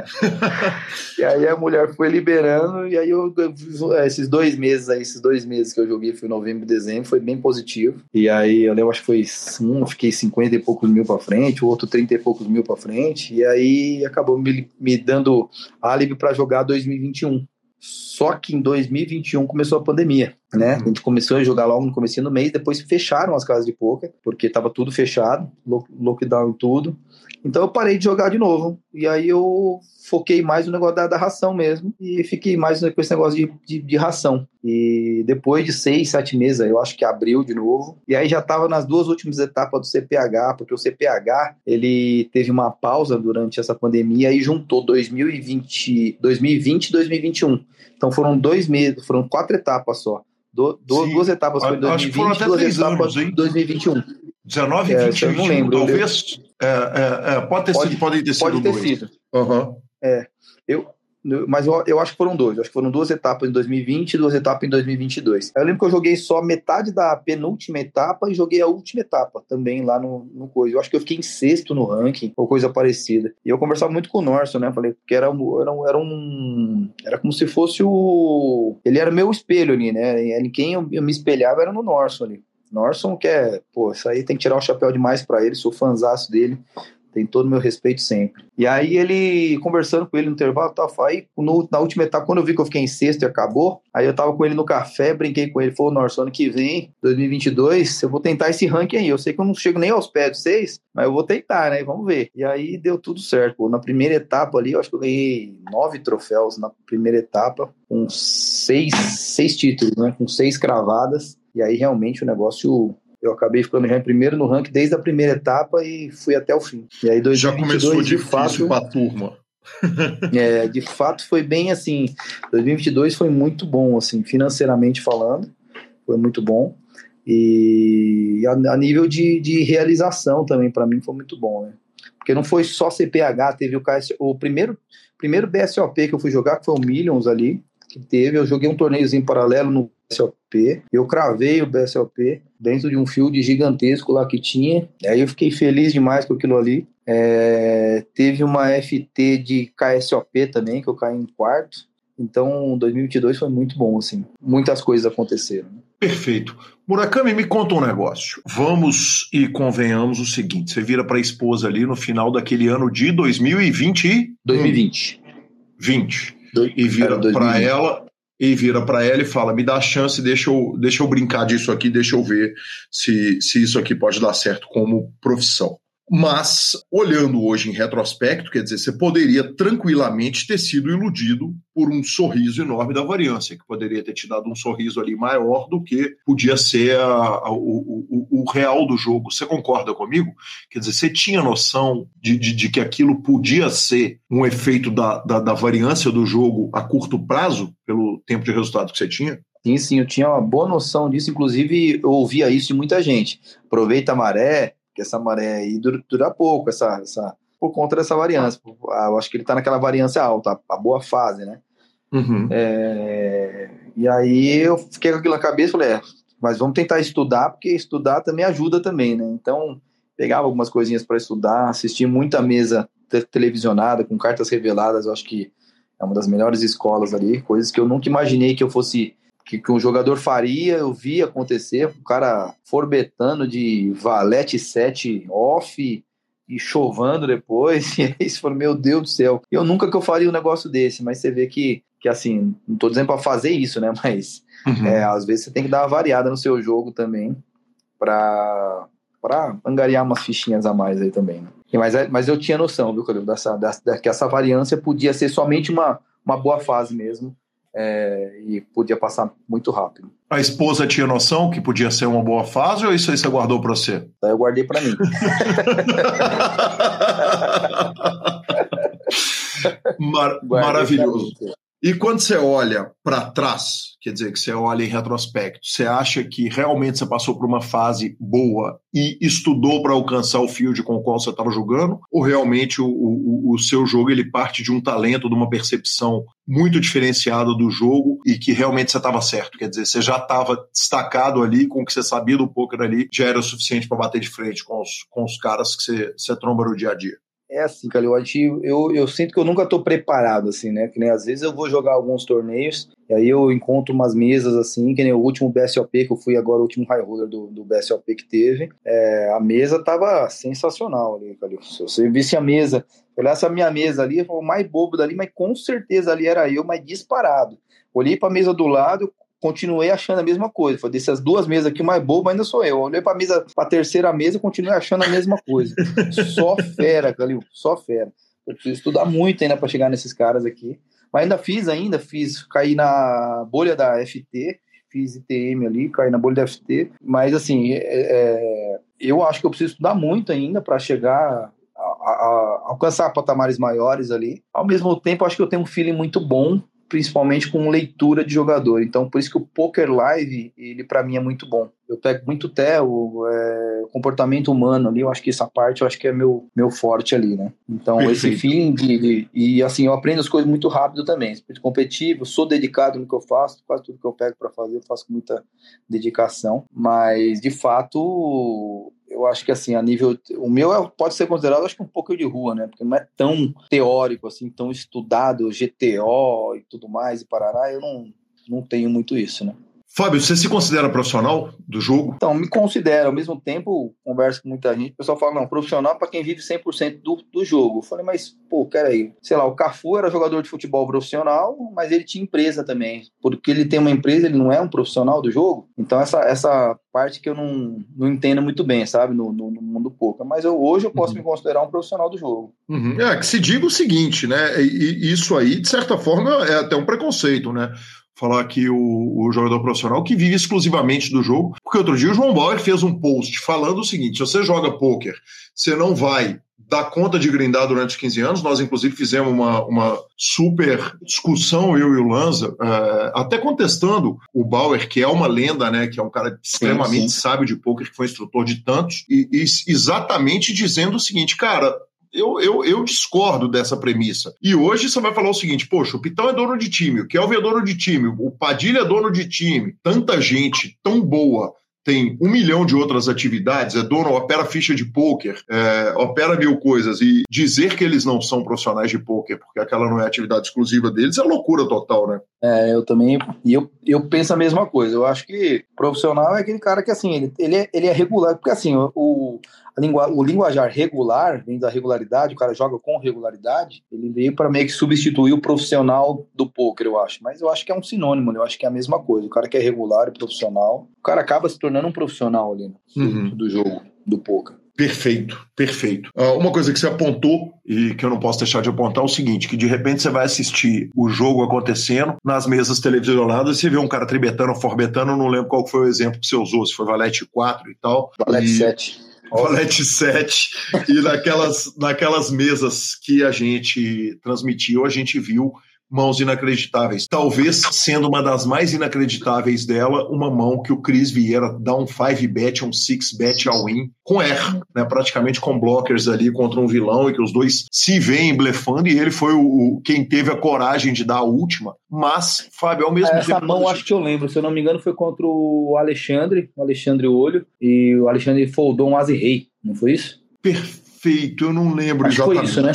e aí a mulher foi liberando, e aí eu, esses dois meses aí, esses dois meses que eu joguei, foi novembro e dezembro, foi bem positivo. E aí eu lembro, acho que foi um, eu fiquei 50 e poucos mil para frente, o outro 30 e poucos mil para frente, e aí acabou me, me dando álibi para jogar 2021. Só que em 2021 começou a pandemia, né? A gente começou a jogar logo no começo do mês, depois fecharam as casas de poker, porque estava tudo fechado, lockdown e tudo. Então eu parei de jogar de novo. E aí eu foquei mais no negócio da, da ração mesmo. E fiquei mais com esse negócio de, de, de, ração. E depois de seis, sete meses, eu acho que abriu de novo. E aí já estava nas duas últimas etapas do CPH, porque o CPH ele teve uma pausa durante essa pandemia e juntou 2020, 2020 e 2021. Então foram dois meses, foram quatro etapas só. Do, do, duas etapas foi 2020 e duas etapas em 2021. 19 e é, 20, 21, lembro, talvez. É, é, é, pode ter pode, sido, pode ter sido. Pode ter dois. sido. Uhum. É, eu, mas eu, eu acho que foram dois. Eu acho que foram duas etapas em 2020 e duas etapas em 2022. Eu lembro que eu joguei só metade da penúltima etapa e joguei a última etapa também lá no, no coisa. Eu acho que eu fiquei em sexto no ranking ou coisa parecida. E eu conversava muito com o Norson, né? Falei que era, era, era um. Era como se fosse o. Ele era meu espelho ali, né? Em quem eu, eu me espelhava era no Norson ali. Norson que é, pô, isso aí tem que tirar o chapéu demais para ele, sou fãzaço dele tem todo o meu respeito sempre. E aí ele, conversando com ele no intervalo, aí no, na última etapa, quando eu vi que eu fiquei em sexto e acabou, aí eu tava com ele no café, brinquei com ele, falou, Norson, ano que vem, 2022, eu vou tentar esse ranking aí, eu sei que eu não chego nem aos pés de seis, mas eu vou tentar, né, vamos ver. E aí deu tudo certo, pô. na primeira etapa ali, eu acho que eu ganhei nove troféus na primeira etapa, com seis, seis títulos, né, com seis cravadas, e aí realmente o negócio eu acabei ficando já em primeiro no ranking desde a primeira etapa e fui até o fim. E aí 2022, já começou de fato para a turma. é, de fato foi bem assim. 2022 foi muito bom, assim, financeiramente falando, foi muito bom. E a, a nível de, de realização também, para mim, foi muito bom, né? Porque não foi só CPH, teve o KS, o primeiro, primeiro BSOP que eu fui jogar, que foi o Millions ali, que teve, eu joguei um torneiozinho paralelo no BSOP, eu cravei o BSOP dentro de um field gigantesco lá que tinha, aí eu fiquei feliz demais com aquilo ali. É, teve uma FT de KSOP também, que eu caí em quarto, então 2022 foi muito bom, assim, muitas coisas aconteceram. Perfeito. Murakami, me conta um negócio. Vamos e convenhamos o seguinte: você vira para a esposa ali no final daquele ano de 2020 2020. 20 e vira para ela e vira para ela e fala: me dá a chance, deixa eu, deixa eu brincar disso aqui, deixa eu ver se, se isso aqui pode dar certo como profissão. Mas, olhando hoje em retrospecto, quer dizer, você poderia tranquilamente ter sido iludido por um sorriso enorme da variância, que poderia ter te dado um sorriso ali maior do que podia ser a, a, o, o, o, real do jogo. Você concorda comigo? Quer dizer, você tinha noção de, de, de que aquilo podia ser um efeito da, da, da variância do jogo a curto prazo, pelo tempo de resultado que você tinha? Sim, sim, eu tinha uma boa noção disso, inclusive eu ouvia isso de muita gente. Aproveita a maré, que essa maré aí dura, dura pouco, essa, essa, por conta dessa variância. Ah, eu acho que ele está naquela variância alta, a boa fase, né? Uhum. É, e aí eu fiquei com aquilo na cabeça, falei, é, mas vamos tentar estudar, porque estudar também ajuda também, né? Então, pegava algumas coisinhas para estudar, assisti muita mesa televisionada com cartas reveladas, eu acho que é uma das melhores escolas ali, coisas que eu nunca imaginei que eu fosse que, que um jogador faria, eu vi acontecer, o cara forbetando de valete 7 off e chovando depois, e aí você falou, meu Deus do céu, eu nunca que eu faria um negócio desse, mas você vê que, que assim, não tô dizendo para fazer isso, né, mas uhum. é, às vezes você tem que dar uma variada no seu jogo também, para para angariar umas fichinhas a mais aí também. Né? Mas, é, mas eu tinha noção, viu, Calil, dessa, dessa, que essa variância podia ser somente uma, uma boa fase mesmo, é, e podia passar muito rápido. A esposa tinha noção que podia ser uma boa fase ou isso aí você guardou para você? Eu guardei para mim. Mar maravilhoso. E quando você olha para trás, quer dizer, que você olha em retrospecto, você acha que realmente você passou por uma fase boa e estudou para alcançar o field com o qual você estava jogando? Ou realmente o, o, o, seu jogo ele parte de um talento, de uma percepção muito diferenciada do jogo e que realmente você estava certo? Quer dizer, você já estava destacado ali com o que você sabia do poker ali, já era o suficiente para bater de frente com os, com os caras que você, você tromba no dia a dia? É assim, Calil, eu, eu sinto que eu nunca estou preparado, assim, né? Que nem às vezes eu vou jogar alguns torneios e aí eu encontro umas mesas assim, que nem o último BSOP que eu fui agora, o último high roller do, do BSOP que teve. É, a mesa tava sensacional ali, Calil. Se você visse a mesa, olhasse a minha mesa ali, o mais bobo dali, mas com certeza ali era eu, mas disparado. Olhei para a mesa do lado, continuei achando a mesma coisa. Foi dessas duas mesas aqui, o mais bobo ainda sou eu. Olhei para mesa, para terceira mesa, continuei achando a mesma coisa. só fera, Calil, só fera. Eu preciso estudar muito ainda para chegar nesses caras aqui. Mas ainda fiz, ainda fiz, caí na bolha da FT, fiz ITM ali, caí na bolha da FT. Mas assim, é, é, eu acho que eu preciso estudar muito ainda para chegar a, a, a, alcançar patamares maiores ali. Ao mesmo tempo, acho que eu tenho um feeling muito bom principalmente com leitura de jogador. Então, por isso que o Poker Live, ele para mim é muito bom. Eu pego muito até o é, comportamento humano ali, eu acho que essa parte eu acho que é meu, meu forte ali, né? Então, Perfeito. esse feeling de, de, E assim, eu aprendo as coisas muito rápido também. Espírito competitivo, sou dedicado no que eu faço, quase tudo que eu pego para fazer, eu faço com muita dedicação. Mas, de fato, eu acho que assim, a nível. O meu é, pode ser considerado, acho que um pouco de rua, né? Porque não é tão teórico, assim, tão estudado, GTO e tudo mais, e Parará, eu não, não tenho muito isso, né? Fábio, você se considera profissional do jogo? Então, me considero. Ao mesmo tempo, converso com muita gente, o pessoal fala, não, profissional para quem vive 100% do, do jogo. Eu falei, mas, pô, peraí. Sei lá, o Cafu era jogador de futebol profissional, mas ele tinha empresa também. Porque ele tem uma empresa, ele não é um profissional do jogo. Então, essa, essa parte que eu não, não entendo muito bem, sabe, no, no, no mundo pouco. Mas eu, hoje eu posso uhum. me considerar um profissional do jogo. Uhum. É, que se diga o seguinte, né? E, isso aí, de certa forma, é até um preconceito, né? Falar que o, o, jogador profissional que vive exclusivamente do jogo, porque outro dia o João Bauer fez um post falando o seguinte: se você joga pôquer, você não vai dar conta de grindar durante os 15 anos. Nós, inclusive, fizemos uma, uma super discussão, eu e o Lanza, é, até contestando o Bauer, que é uma lenda, né? Que é um cara extremamente sim, sim. sábio de pôquer, que foi instrutor de tantos, e, e exatamente dizendo o seguinte, cara, eu, eu, eu, discordo dessa premissa. E hoje você vai falar o seguinte: poxa, o Pitão é dono de time, o Kelvin é dono de time, o Padilha é dono de time, tanta gente tão boa tem um milhão de outras atividades, é dono, opera ficha de pôquer, é, opera mil coisas, e dizer que eles não são profissionais de pôquer, porque aquela não é atividade exclusiva deles, é loucura total, né? É, eu também, e eu, eu penso a mesma coisa, eu acho que profissional é aquele cara que, assim, ele, ele, é, ele é regular, porque assim, o, Lingua, o linguajar regular, vem da regularidade, o cara joga com regularidade, ele veio para meio que substituir o profissional do poker, eu acho. Mas eu acho que é um sinônimo, eu acho que é a mesma coisa. O cara que é regular e profissional, o cara acaba se tornando um profissional ali né, uhum. do jogo, do poker. Perfeito, perfeito. Uh, uma coisa que você apontou e que eu não posso deixar de apontar é o seguinte: que de repente você vai assistir o jogo acontecendo nas mesas televisionadas e você vê um cara tribetando, forbetando, não lembro qual foi o exemplo que você usou, se foi Valete 4 e tal. Valete e... 7. Valete 7 e naquelas, naquelas mesas que a gente transmitiu, a gente viu mãos inacreditáveis. Talvez sendo uma das mais inacreditáveis dela, uma mão que o Chris Vieira dá um 5 bet, um 6 bet ao win, com R, né, praticamente com blockers ali contra um vilão, e que os dois se veem blefando, e ele foi o, o quem teve a coragem de dar a última. Mas, Fábio, ao mesmo Essa tempo. Essa mão, acho que eu lembro, se eu não me engano, foi contra o Alexandre, o Alexandre Olho, e o Alexandre foldou um Aze Rei, não foi isso? Perfeito, eu não lembro acho exatamente. Foi isso, né?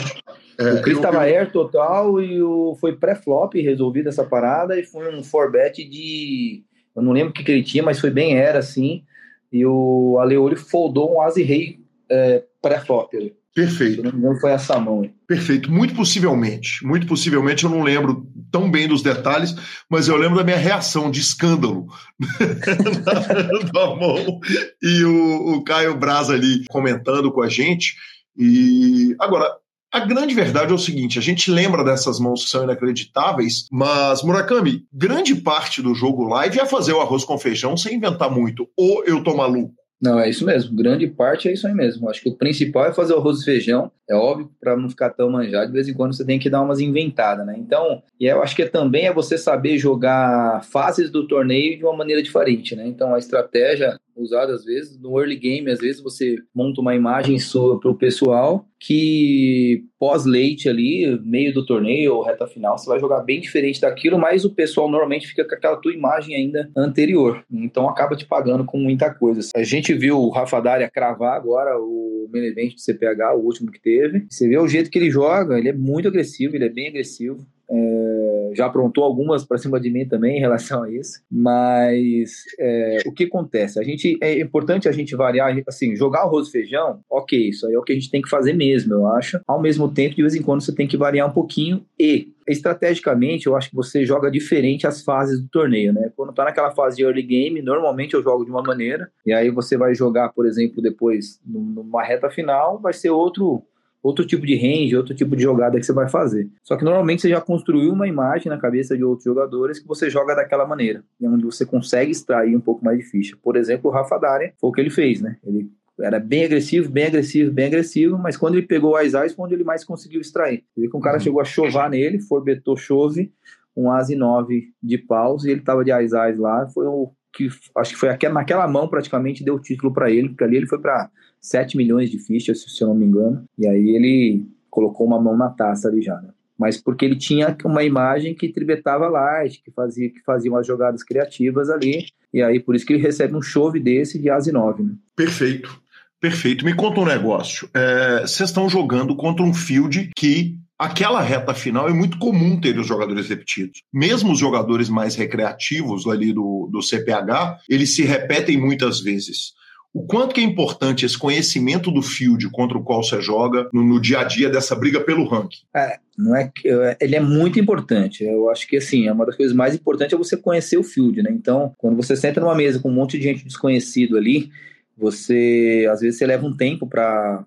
É, o Chris estava eu... air total e o, foi pré-flop resolvido essa parada e foi um forbet de. Eu não lembro o que, que ele tinha, mas foi bem air assim. E o Aleoli foldou um Asi Rei é, pré-flop. Perfeito. Se não me engano, foi essa mão. Aí. Perfeito. Muito possivelmente. Muito possivelmente eu não lembro tão bem dos detalhes, mas eu lembro da minha reação de escândalo da mão e o, o Caio Braz ali comentando com a gente. E agora, a grande verdade é o seguinte: a gente lembra dessas mãos que são inacreditáveis, mas, Murakami, grande parte do jogo live é fazer o arroz com feijão sem inventar muito. Ou eu tô maluco? Não, é isso mesmo. Grande parte é isso aí mesmo. Acho que o principal é fazer o arroz e feijão. É óbvio, para não ficar tão manjado, de vez em quando você tem que dar umas inventadas, né? Então, e eu acho que também é você saber jogar fases do torneio de uma maneira diferente, né? Então, a estratégia usada às vezes no early game, às vezes você monta uma imagem sua para o pessoal que pós-late ali, meio do torneio ou reta final, você vai jogar bem diferente daquilo, mas o pessoal normalmente fica com aquela tua imagem ainda anterior. Então acaba te pagando com muita coisa. A gente viu o Rafa Daria cravar agora o main event do CPH, o último que teve. Você vê o jeito que ele joga, ele é muito agressivo, ele é bem agressivo. É, já aprontou algumas para cima de mim também em relação a isso, mas é, o que acontece? A gente é importante a gente variar, assim, jogar arroz e feijão, ok, isso aí é o que a gente tem que fazer mesmo, eu acho. Ao mesmo tempo, de vez em quando você tem que variar um pouquinho e estrategicamente, eu acho que você joga diferente as fases do torneio, né? Quando tá naquela fase de early game, normalmente eu jogo de uma maneira, e aí você vai jogar, por exemplo, depois numa reta final, vai ser outro outro tipo de range, outro tipo de jogada que você vai fazer. Só que normalmente você já construiu uma imagem na cabeça de outros jogadores que você joga daquela maneira, onde você consegue extrair um pouco mais de ficha. Por exemplo, o Rafa Daria foi o que ele fez, né? Ele era bem agressivo, bem agressivo, bem agressivo, mas quando ele pegou as Ais foi onde ele mais conseguiu extrair. Vê que um cara uhum. chegou a chovar nele, forbetou chove, um As 9 de paus, e ele tava de Ais Ais lá, foi o que acho que foi aquela, naquela mão praticamente deu o título para ele, porque ali ele foi para 7 milhões de fichas, se eu não me engano, e aí ele colocou uma mão na taça ali já, né? Mas porque ele tinha uma imagem que tribetava light, que fazia, que fazia umas jogadas criativas ali, e aí por isso que ele recebe um chove desse de Asi 9, né? Perfeito. Perfeito. Me conta um negócio. É, vocês é, estão jogando contra um field que aquela reta final é muito comum ter os jogadores repetidos. Mesmo os jogadores mais recreativos ali do, do CPH, eles se repetem muitas vezes. O quanto que é importante esse conhecimento do field contra o qual você joga no, no dia a dia dessa briga pelo ranking? É, não é que é, ele é muito importante. Eu acho que assim, é uma das coisas mais importantes é você conhecer o field, né? Então, quando você senta numa mesa com um monte de gente desconhecido ali, você às vezes você leva um tempo para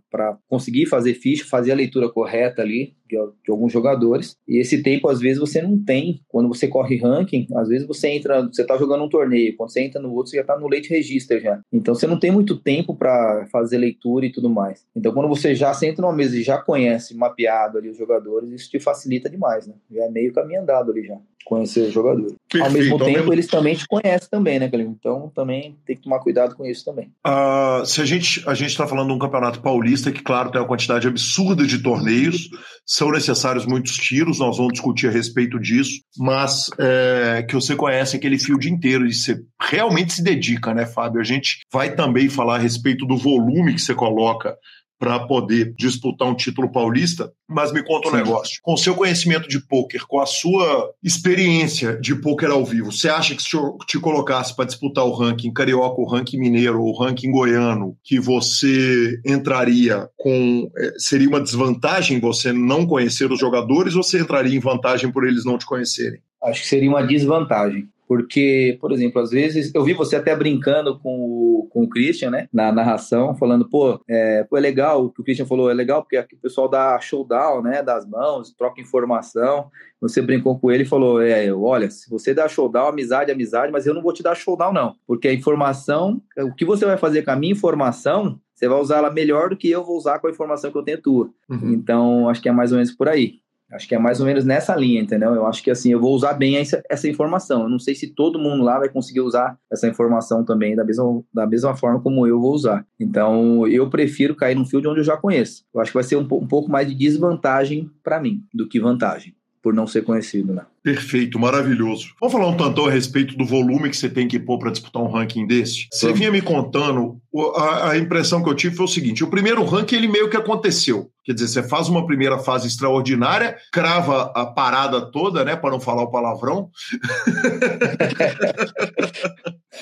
conseguir fazer ficha, fazer a leitura correta ali de, de, alguns jogadores. E esse tempo às vezes você não tem. Quando você corre ranking, às vezes você entra, você tá jogando um torneio, quando você entra no outro, você já tá no late register já. Então você não tem muito tempo para fazer leitura e tudo mais. Então quando você já senta numa mesa e já conhece mapeado ali os jogadores, isso te facilita demais, né? Já é meio caminho andado ali já conhecer os jogadores. Perfeito, ao mesmo tempo, mesmo... eles também te conhecem também, né, Calil? Então também tem que tomar cuidado com isso também. Uh, se a gente a gente está falando de um campeonato paulista que, claro, tem uma quantidade absurda de torneios, são necessários muitos tiros, nós vamos discutir a respeito disso, mas é, que você conhece aquele field inteiro e você realmente se dedica, né, Fábio? A gente vai também falar a respeito do volume que você coloca para poder disputar um título paulista, mas me conta um Sim. negócio. Com o seu conhecimento de pôquer, com a sua experiência de pôquer ao vivo, você acha que se eu te colocasse para disputar o ranking carioca, o ranking mineiro, o ranking goiano, que você entraria com. Eh, seria uma desvantagem você não conhecer os jogadores ou você entraria em vantagem por eles não te conhecerem? Acho que seria uma desvantagem. Porque, por exemplo, às vezes eu vi você até brincando com o, com o Christian, né, na narração, falando, pô, é, pô, é legal, o que o Christian falou, é legal porque o pessoal dá showdown, né, das mãos, troca informação. Você brincou com ele e falou, é, olha, se você dá showdown, amizade, amizade, mas eu não vou te dar showdown, não. Porque a informação, o que você vai fazer com a minha informação, você vai usar ela melhor do que eu vou usar com a informação que eu tenho tua. Uhum. Então, acho que é mais ou menos por aí. Acho que é mais ou menos nessa linha, entendeu? Eu acho que assim, eu vou usar bem essa, essa informação. Eu não sei se todo mundo lá vai conseguir usar essa informação também da mesma, da mesma forma como eu vou usar. Então, eu prefiro cair num field onde eu já conheço. Eu acho que vai ser um, um pouco mais de desvantagem para mim do que vantagem por não ser conhecido, né? Perfeito, maravilhoso. Vamos falar um tantão a respeito do volume que você tem que pôr para disputar um ranking desse? Você vinha me contando, a, a, impressão que eu tive foi o seguinte: o primeiro ranking ele meio que aconteceu. Quer dizer, você faz uma primeira fase extraordinária, crava a parada toda, né, para não falar o palavrão.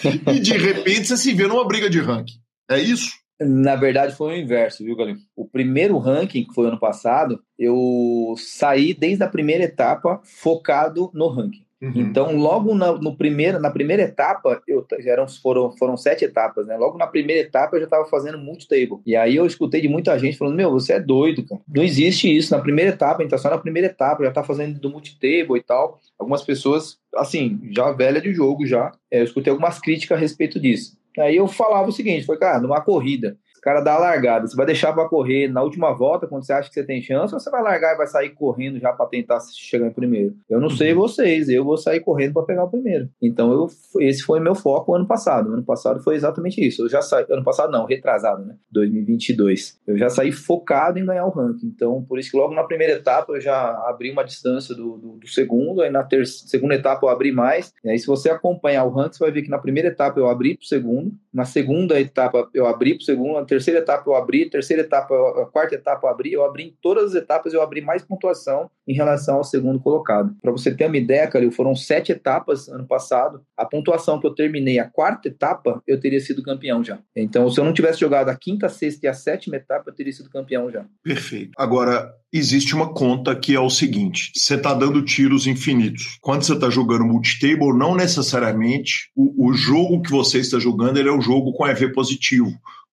e de repente você se vê numa briga de ranking. É isso? Na verdade, foi o inverso, viu, Galinho? O primeiro ranking, que foi ano passado, eu saí desde a primeira etapa focado no ranking. Uhum. Então, logo na, no primeiro, na primeira etapa, eu, eram, foram, foram sete etapas, né? Logo na primeira etapa eu já estava fazendo multi-table. E aí eu escutei de muita gente falando: Meu, você é doido, cara. Não existe isso. Na primeira etapa, a gente tá só na primeira etapa, já tá fazendo do multi-table e tal. Algumas pessoas, assim, já velha de jogo, já. É, eu escutei algumas críticas a respeito disso. Aí eu falava o seguinte, foi, cara, numa corrida, o cara dá a largada, você vai deixar para correr na última volta, quando você acha que você tem chance, ou você vai largar e vai sair correndo já para tentar chegar em primeiro? Eu não uhum. sei vocês, eu vou sair correndo para pegar o primeiro. Então, eu, esse foi meu foco ano passado. Ano passado foi exatamente isso. Eu já saí, ano passado não, retrasado, né? 2022. Eu já saí focado em ganhar o ranking. Então, por isso que logo na primeira etapa eu já abri uma distância do, do, do segundo, aí na ter, segunda etapa eu abri mais. E aí, se você acompanhar o ranking, você vai ver que na primeira etapa eu abri pro segundo, na segunda etapa eu abri pro segundo, terceira etapa eu abri, terceira etapa, a quarta etapa eu abri, eu abri em todas as etapas, eu abri mais pontuação em relação ao segundo colocado. Para você ter uma ideia, Calil, foram sete etapas ano passado. A pontuação que eu terminei a quarta etapa, eu teria sido campeão já. Então, se eu não tivesse jogado a quinta, sexta e a sétima etapa, eu teria sido campeão já. Perfeito. Agora, existe uma conta que é o seguinte: você está dando tiros infinitos. Quando você está jogando multitable, não necessariamente o, o jogo que você está jogando é o jogo com EV positivo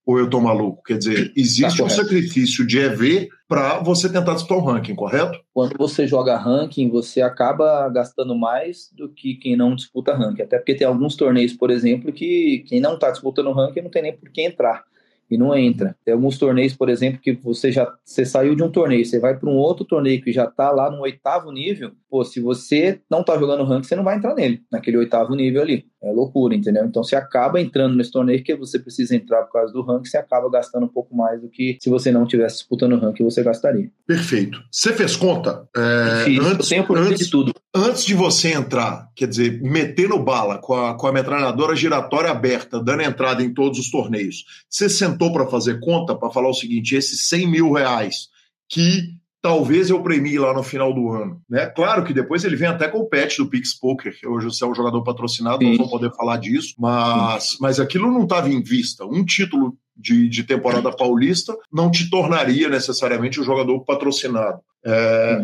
ou eu estou maluco? Quer dizer, existe tá um sacrifício de EV para você tentar disputar o ranking, correto? Quando você joga ranking, você acaba gastando mais do que quem não disputa ranking. Até porque tem alguns torneios, por exemplo, que quem não está disputando ranking não tem nem por que entrar e não entra. Tem alguns torneios, por exemplo, que você já você saiu de um torneio, você vai para um outro torneio que já está lá no oitavo nível. Pô, se você não está jogando ranking, você não vai entrar nele, naquele oitavo nível ali. É loucura, entendeu? Então você acaba entrando nesse torneio que você precisa entrar por causa do ranking, você acaba gastando um pouco mais do que se você não tivesse disputando o ranking, você gastaria. Perfeito. Você fez conta? É, Fiz, antes, tenho antes, de tudo. Antes de você entrar, quer dizer, metendo bala com a, com a metralhadora giratória aberta, dando entrada em todos os torneios, você sentou para fazer conta, para falar o seguinte: esses 100 mil reais que talvez eu premie lá no final do ano. Né? Claro que depois ele vem até com o patch do Pix Poker, que hoje você é um jogador patrocinado, Sim. não vou poder falar disso, mas, mas aquilo não estava em vista. Um título de, de, temporada paulista não te tornaria necessariamente um jogador patrocinado.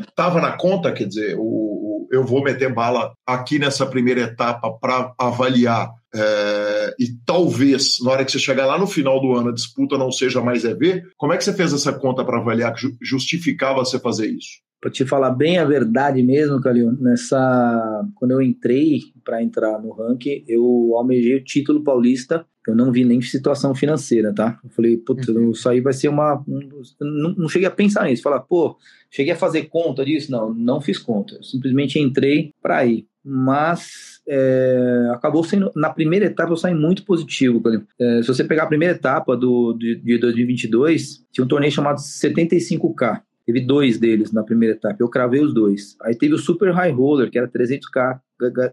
Estava é, na conta, quer dizer, o, o, eu vou meter bala aqui nessa primeira etapa para avaliar é, e talvez, na hora que você chegar lá no final do ano, a disputa não seja mais EV, como é que você fez essa conta para avaliar que justificava você fazer isso? Para te falar bem a verdade mesmo, Calil, nessa quando eu entrei para entrar no ranking, eu almejei o título paulista. Eu não vi nem situação financeira, tá? Eu falei, putz, uhum. isso aí vai ser uma. Um, não, não cheguei a pensar nisso. Falar, pô, cheguei a fazer conta disso? Não, não fiz conta. Eu simplesmente entrei para ir. Mas é, acabou sendo, na primeira etapa eu saí muito positivo. É, se você pegar a primeira etapa do, de, de 2022, tinha um torneio chamado 75K. Teve dois deles na primeira etapa, eu cravei os dois. Aí teve o Super High Roller, que era 300k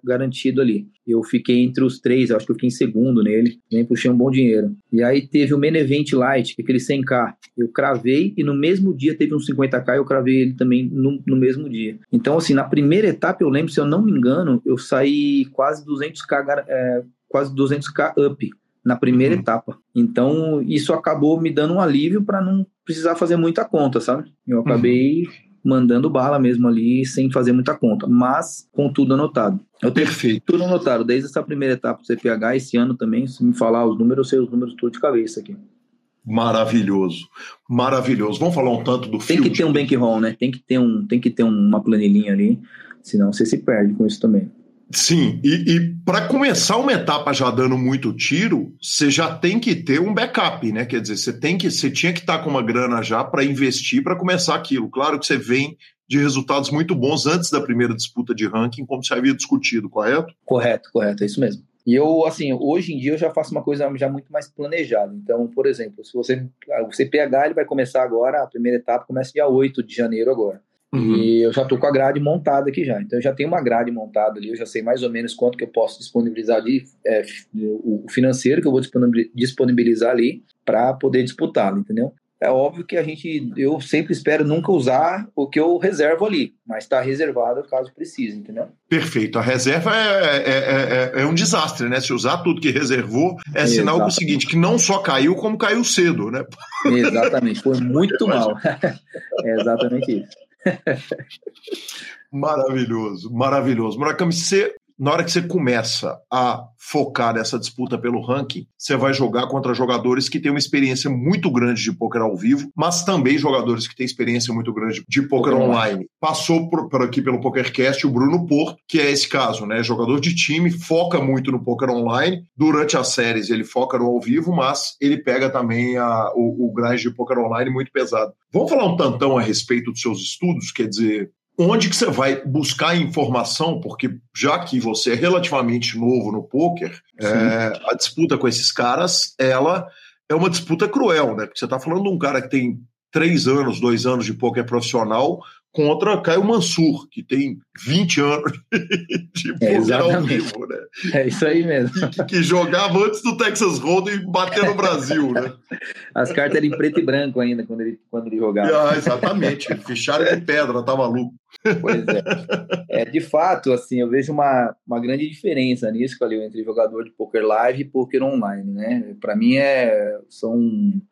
garantido ali. Eu fiquei entre os três, acho que eu fiquei em segundo nele, nem puxei um bom dinheiro. E aí teve o Main Event Light, que é aquele 100k. Eu cravei e no mesmo dia teve um 50k, eu cravei ele também no, no mesmo dia. Então, assim, na primeira etapa, eu lembro, se eu não me engano, eu saí quase 200k, é, quase 200k up na primeira uhum. etapa. Então, isso acabou me dando um alívio para não precisar fazer muita conta, sabe? Eu acabei uhum. Mandando bala mesmo ali, sem fazer muita conta, mas com tudo anotado. Eu tenho Perfeito. tudo anotado, desde essa primeira etapa do CPH, esse ano também, se me falar os números, eu sei os números tudo de cabeça aqui. Maravilhoso, maravilhoso. Vamos falar um tanto do Tem field. que ter um bankroll, né? Tem que ter um, tem que ter uma planilhinha ali, senão você se perde com isso também. Sim, e, e para começar uma etapa já dando muito tiro, você já tem que ter um backup, né? Quer dizer, você tem que, você tinha que estar tá com uma grana já para investir para começar aquilo. Claro que você vem de resultados muito bons antes da primeira disputa de ranking, como você havia discutido, correto? Correto, correto, é isso mesmo. E eu, assim, hoje em dia eu já faço uma coisa já muito mais planejada. Então, por exemplo, se você, o CPH ele vai começar agora, a primeira etapa começa dia 8 de janeiro agora. Uhum. E eu já estou com a grade montada aqui já. Então eu já tenho uma grade montada ali, eu já sei mais ou menos quanto que eu posso disponibilizar de é, o financeiro que eu vou disponibilizar ali para poder disputá-lo, entendeu? É óbvio que a gente, eu sempre espero nunca usar o que eu reservo ali, mas está reservado caso precise, entendeu? Perfeito. A reserva é, é, é, é, um desastre, né? Se usar tudo que reservou, é sinal do seguinte, que não só caiu, como caiu cedo, né? Exatamente, foi muito mal. é exatamente isso. maravilhoso, maravilhoso. Murakami, você na hora que você começa a focar nessa disputa pelo ranking, você vai jogar contra jogadores que têm uma experiência muito grande de poker ao vivo, mas também jogadores que têm experiência muito grande de poker online. Passou por, por, aqui pelo PokerCast o Bruno Porto, que é esse caso, né? Jogador de time, foca muito no poker online. Durante as séries ele foca no ao vivo, mas ele pega também a, o, o grind de poker online muito pesado. Vamos falar um tantão a respeito dos seus estudos? Quer dizer, onde que você vai buscar informação, porque já que você é relativamente novo no poker, é, a disputa com esses caras, ela é uma disputa cruel, né? Porque você está falando de um cara que tem três anos, dois anos de poker profissional contra Caio Mansur, que tem 20 anos de poker é, ao vivo, né? É isso aí mesmo. Que, que, jogava antes do Texas Hold'em e bater no Brasil, né? As cartas eram em preto e branco ainda quando ele, quando ele jogava. Ah, exatamente. Fecharam de pedra, tá maluco. Pois é. é. De fato, assim, eu vejo uma, uma grande diferença nisso, Calil, entre jogador de poker live e poker online, né? Para mim é são,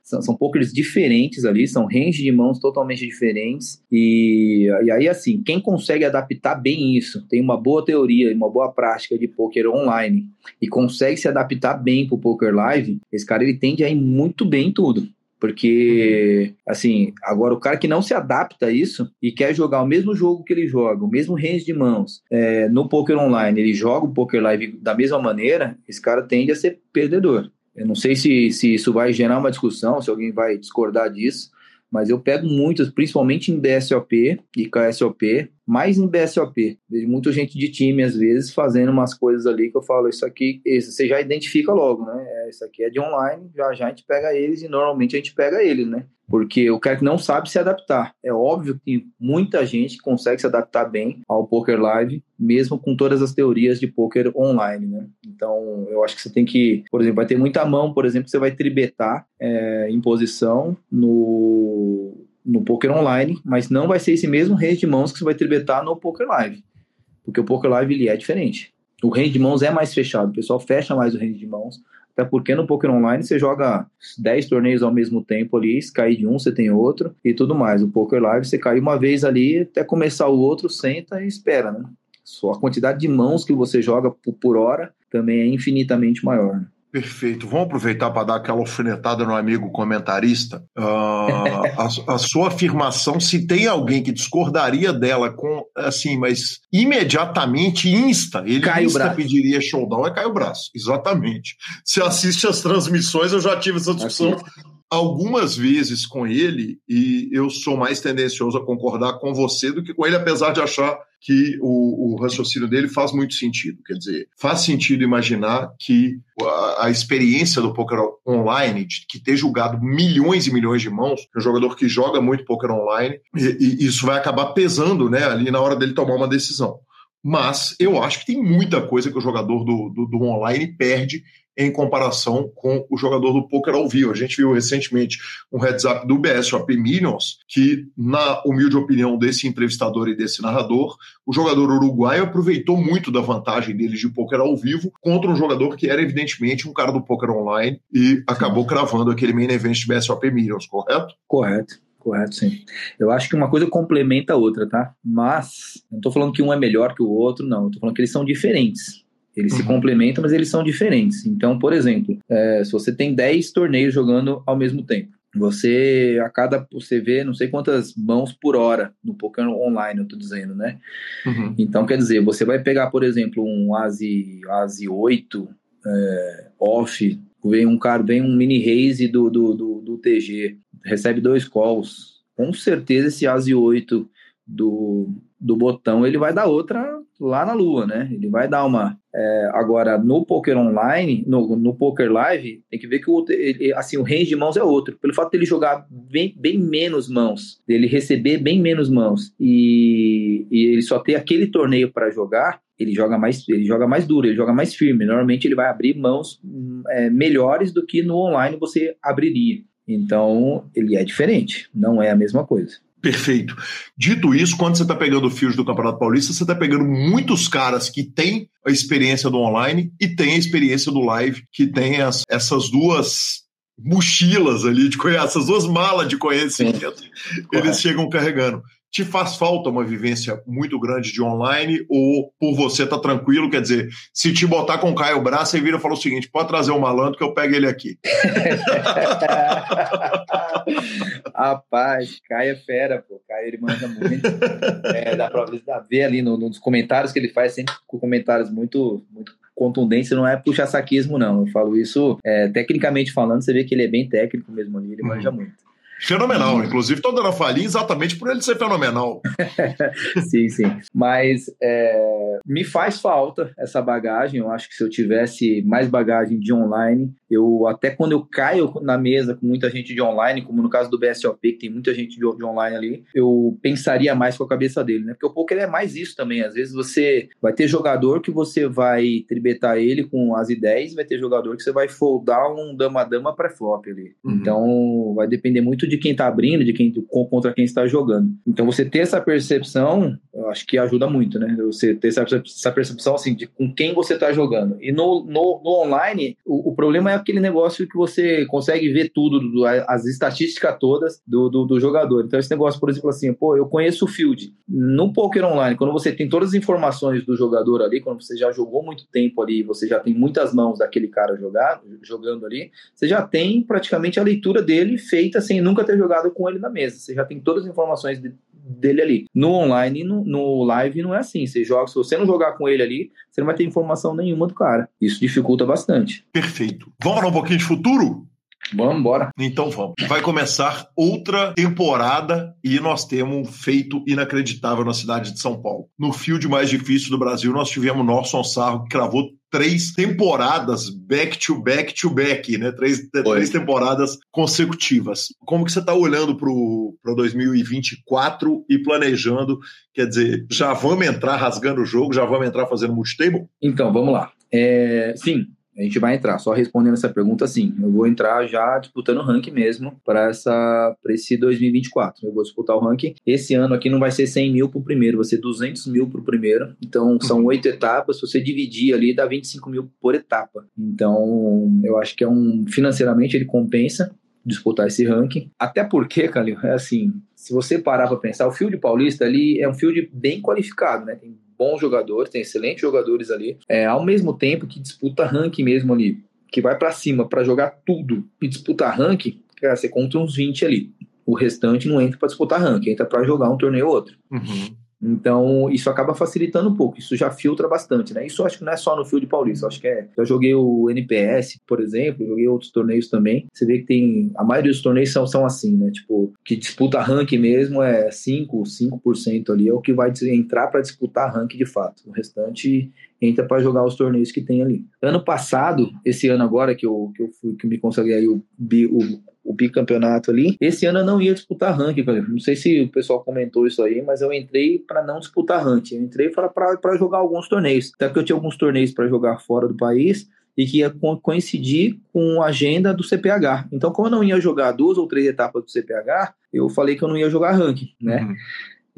são são pokers diferentes ali, são range de mãos totalmente diferentes e, e aí assim, quem consegue adaptar bem isso, tem uma boa teoria e uma boa prática de poker online e consegue se adaptar bem pro poker live, esse cara ele tende a ir muito bem em tudo. Porque, assim, agora o cara que não se adapta a isso e quer jogar o mesmo jogo que ele joga, o mesmo range de mãos, é, no poker online, ele joga o poker live da mesma maneira, esse cara tende a ser perdedor. Eu não sei se, se isso vai gerar uma discussão, se alguém vai discordar disso, mas eu pego muitas, principalmente em BSOP e KSOP, mais em BSOP. Vejo muita gente de time, às vezes, fazendo umas coisas ali que eu falo, isso aqui, isso, você já identifica logo, né? É, isso aqui é de online, já já a gente pega eles e normalmente a gente pega eles, né? Porque o cara que não sabe se adaptar. É óbvio que muita gente consegue se adaptar bem ao poker live, mesmo com todas as teorias de poker online, né? Então, eu acho que você tem que, por exemplo, vai ter muita mão, por exemplo, que você vai tribetar é, em posição no no poker online, mas não vai ser esse mesmo range de mãos que você vai tribetar no poker live, porque o poker live ele é diferente. O range de mãos é mais fechado, o pessoal fecha mais o range de mãos, até porque no poker online você joga 10 torneios ao mesmo tempo ali, se cair de um você tem outro e tudo mais. O poker live você cai uma vez ali, até começar o outro, senta e espera, né? Só a quantidade de mãos que você joga por hora também é infinitamente maior. Né? Perfeito. Vamos aproveitar para dar aquela alfinetada no amigo comentarista. Uh, a, a, sua afirmação, se tem alguém que discordaria dela com assim, mas imediatamente insta, ele cai insta pediria showdown, é o braço. Exatamente. Se assiste as transmissões, eu já tive essa discussão. Assim algumas vezes com ele e eu sou mais tendencioso a concordar com você do que com ele, apesar de achar que o, o raciocínio dele faz muito sentido. Quer dizer, faz sentido imaginar que a, a experiência do poker online, de, que ter julgado milhões e milhões de mãos, um jogador que joga muito poker online, e, e isso vai acabar pesando né, ali na hora dele tomar uma decisão. Mas eu acho que tem muita coisa que o jogador do, do, do online perde em comparação com o jogador do poker ao vivo. A gente viu recentemente um heads up do BSOP Minions, que, na humilde opinião desse entrevistador e desse narrador, o jogador uruguaio aproveitou muito da vantagem dele de poker ao vivo contra um jogador que era evidentemente um cara do poker online e acabou cravando aquele main event de BSOP Minions, correto? Correto. Correto, sim. Eu acho que uma coisa complementa a outra, tá? Mas, não estou falando que um é melhor que o outro, não. Estou falando que eles são diferentes. Eles uhum. se complementam, mas eles são diferentes. Então, por exemplo, é, se você tem 10 torneios jogando ao mesmo tempo, você a cada você vê não sei quantas mãos por hora no poker online, eu tô dizendo, né? Uhum. Então, quer dizer, você vai pegar, por exemplo, um Asi, Asi 8 é, off, vem um cara, vem um mini raise do, do, do, do TG, recebe dois calls. Com certeza esse Asi 8 do, do botão ele vai dar outra lá na lua, né? Ele vai dar uma. É, agora, no poker online, no, no poker live, tem que ver que o, ele, assim, o range de mãos é outro. Pelo fato dele jogar bem, bem menos mãos, dele receber bem menos mãos e, e ele só ter aquele torneio para jogar, ele joga mais ele joga mais duro, ele joga mais firme. Normalmente ele vai abrir mãos é, melhores do que no online você abriria. Então, ele é diferente, não é a mesma coisa. Perfeito. Dito isso, quando você está pegando fios do Campeonato Paulista, você está pegando muitos caras que têm a experiência do online e têm a experiência do live, que tem as, essas duas mochilas ali de essas duas malas de conhecimento, Sim. eles chegam carregando te faz falta uma vivência muito grande de online ou por você tá tranquilo? Quer dizer, se te botar com o Caio Braço, você vira e fala o seguinte: pode trazer o malandro que eu pego ele aqui. Rapaz, Caio é fera, pô. Caio ele manda muito. É, dá pra ver ali no, nos comentários que ele faz, sempre com comentários muito, muito contundentes, não é puxa-saquismo, não. Eu falo isso é, tecnicamente falando, você vê que ele é bem técnico mesmo ali, ele uhum. manja muito. Fenomenal. Inclusive, tô dando a falinha exatamente por ele ser fenomenal. sim, sim. Mas é, me faz falta essa bagagem. Eu acho que se eu tivesse mais bagagem de online, eu até quando eu caio na mesa com muita gente de online, como no caso do BSOP, que tem muita gente de, de online ali, eu pensaria mais com a cabeça dele, né? Porque o poker é mais isso também. Às vezes você vai ter jogador que você vai tribetar ele com as ideias, vai ter jogador que você vai foldar um dama-dama pré-flop ali. Uhum. Então vai depender muito de quem está abrindo, de quem contra quem está jogando. Então você ter essa percepção, eu acho que ajuda muito, né? Você ter essa, percepção assim de com quem você está jogando. E no, no, no online, o, o, problema é aquele negócio que você consegue ver tudo, do, as estatísticas todas do, do, do, jogador. Então esse negócio, por exemplo, assim, pô, eu conheço o field. No poker online, quando você tem todas as informações do jogador ali, quando você já jogou muito tempo ali, você já tem muitas mãos daquele cara jogar, jogando ali, você já tem praticamente a leitura dele feita sem nunca nunca ter jogado com ele na mesa. Você já tem todas as informações de, dele ali. No online, no, no live, não é assim. Você joga, se você não jogar com ele ali, você não vai ter informação nenhuma do cara. Isso dificulta bastante. Perfeito. Vamos falar um pouquinho de futuro? Vamos embora. Então vamos. Vai começar outra temporada e nós temos um feito inacreditável na cidade de São Paulo. No field mais difícil do Brasil, nós tivemos Norson Sarro, que cravou três temporadas back to back to back, né? Três, três temporadas consecutivas. Como que você está olhando para 2024 e planejando? Quer dizer, já vamos entrar rasgando o jogo, já vamos entrar fazendo multitable? Então, vamos lá. É, sim, a gente vai entrar. Só respondendo essa pergunta, sim. Eu vou entrar já disputando o ranking mesmo para esse 2024. Eu vou disputar o ranking. Esse ano aqui não vai ser 100 mil para o primeiro, vai ser 200 mil para o primeiro. Então, são uhum. oito etapas. Se você dividir ali, dá 25 mil por etapa. Então, eu acho que é um. Financeiramente, ele compensa disputar esse ranking. Até porque, Calil, é assim, se você parar para pensar, o Field Paulista ali é um field bem qualificado, né? Tem bons jogadores, tem excelentes jogadores ali, é, ao mesmo tempo que disputa ranking mesmo ali, que vai para cima para jogar tudo e disputar ranking, cara, você conta uns 20 ali. O restante não entra para disputar ranking, entra para jogar um torneio ou outro. Uhum. Então, isso acaba facilitando um pouco, isso já filtra bastante, né? Isso acho que não é só no Field Paulista, acho que é. Eu joguei o NPS, por exemplo, joguei outros torneios também. Você vê que tem. A maioria dos torneios são, são assim, né? Tipo, que disputa rank mesmo é 5, 5% ali, é o que vai entrar para disputar rank de fato. O restante entra para jogar os torneios que tem ali. Ano passado, esse ano agora que eu, que eu fui, que me consagrei aí o, o o bicampeonato ali. Esse ano eu não ia disputar ranking, Não sei se o pessoal comentou isso aí, mas eu entrei para não disputar ranking. Eu entrei para jogar alguns torneios. Até porque eu tinha alguns torneios para jogar fora do país e que ia coincidir com a agenda do CPH. Então, como eu não ia jogar duas ou três etapas do CPH, eu falei que eu não ia jogar ranking, né? Uhum.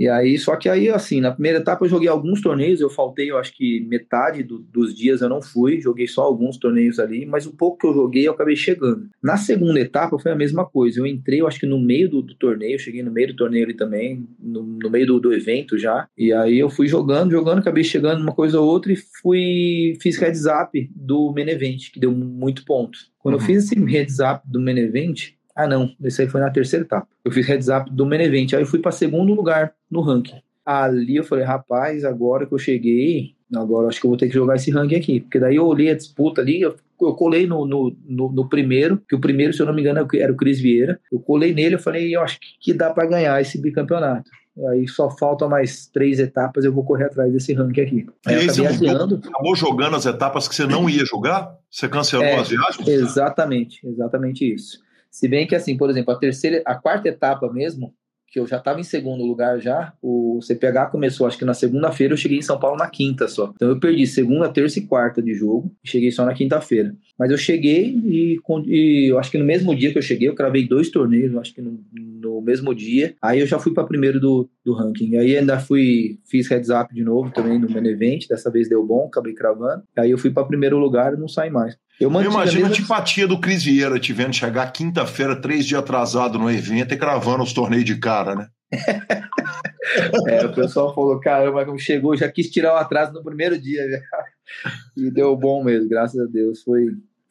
E aí, só que aí, assim, na primeira etapa eu joguei alguns torneios, eu faltei, eu acho que metade do, dos dias eu não fui, joguei só alguns torneios ali, mas o pouco que eu joguei eu acabei chegando. Na segunda etapa foi a mesma coisa, eu entrei, eu acho que no meio do, do torneio, cheguei no meio do torneio ali também, no, no meio do, do, evento já, e aí eu fui jogando, jogando, acabei chegando uma coisa ou outra e fui, fiz heads up do Menevent, que deu muito ponto. Quando uhum. eu fiz esse heads up do Menevent, ah, não, esse aí foi na terceira etapa. Eu fiz heads up do main event, aí eu fui para segundo lugar no ranking. Ali eu falei, rapaz, agora que eu cheguei, agora acho que eu vou ter que jogar esse ranking aqui. Porque daí eu olhei a disputa ali, eu, eu colei no, no, no, no, primeiro, que o primeiro, se eu não me engano, era o Cris Vieira. Eu colei nele, eu falei, eu acho que dá para ganhar esse bicampeonato. Aí só faltam mais três etapas, eu vou correr atrás desse ranking aqui. Aí, aí você mudou, acabou jogando as etapas que você não ia jogar? Você cancelou é, as viagens? Exatamente, exatamente isso. Se bem que, assim, por exemplo, a terceira, a quarta etapa mesmo, que eu já estava em segundo lugar já, o CPH começou, acho que na segunda-feira, eu cheguei em São Paulo na quinta só. Então eu perdi segunda, terça e quarta de jogo, cheguei só na quinta-feira. Mas eu cheguei e, e, eu acho que no mesmo dia que eu cheguei, eu cravei dois torneios, acho que no, no mesmo dia. Aí eu já fui para primeiro do, do ranking. Aí ainda fui, fiz heads up de novo também no main event, dessa vez deu bom, acabei cravando. Aí eu fui para primeiro lugar e não saí mais. Eu, eu imagino a antipatia do Cris Vieira te vendo chegar quinta-feira, três dias atrasado no evento e cravando os torneios de cara, né? é, o pessoal falou, caramba, como chegou, já quis tirar o atraso no primeiro dia. Já. E deu bom mesmo, graças a Deus. Foi,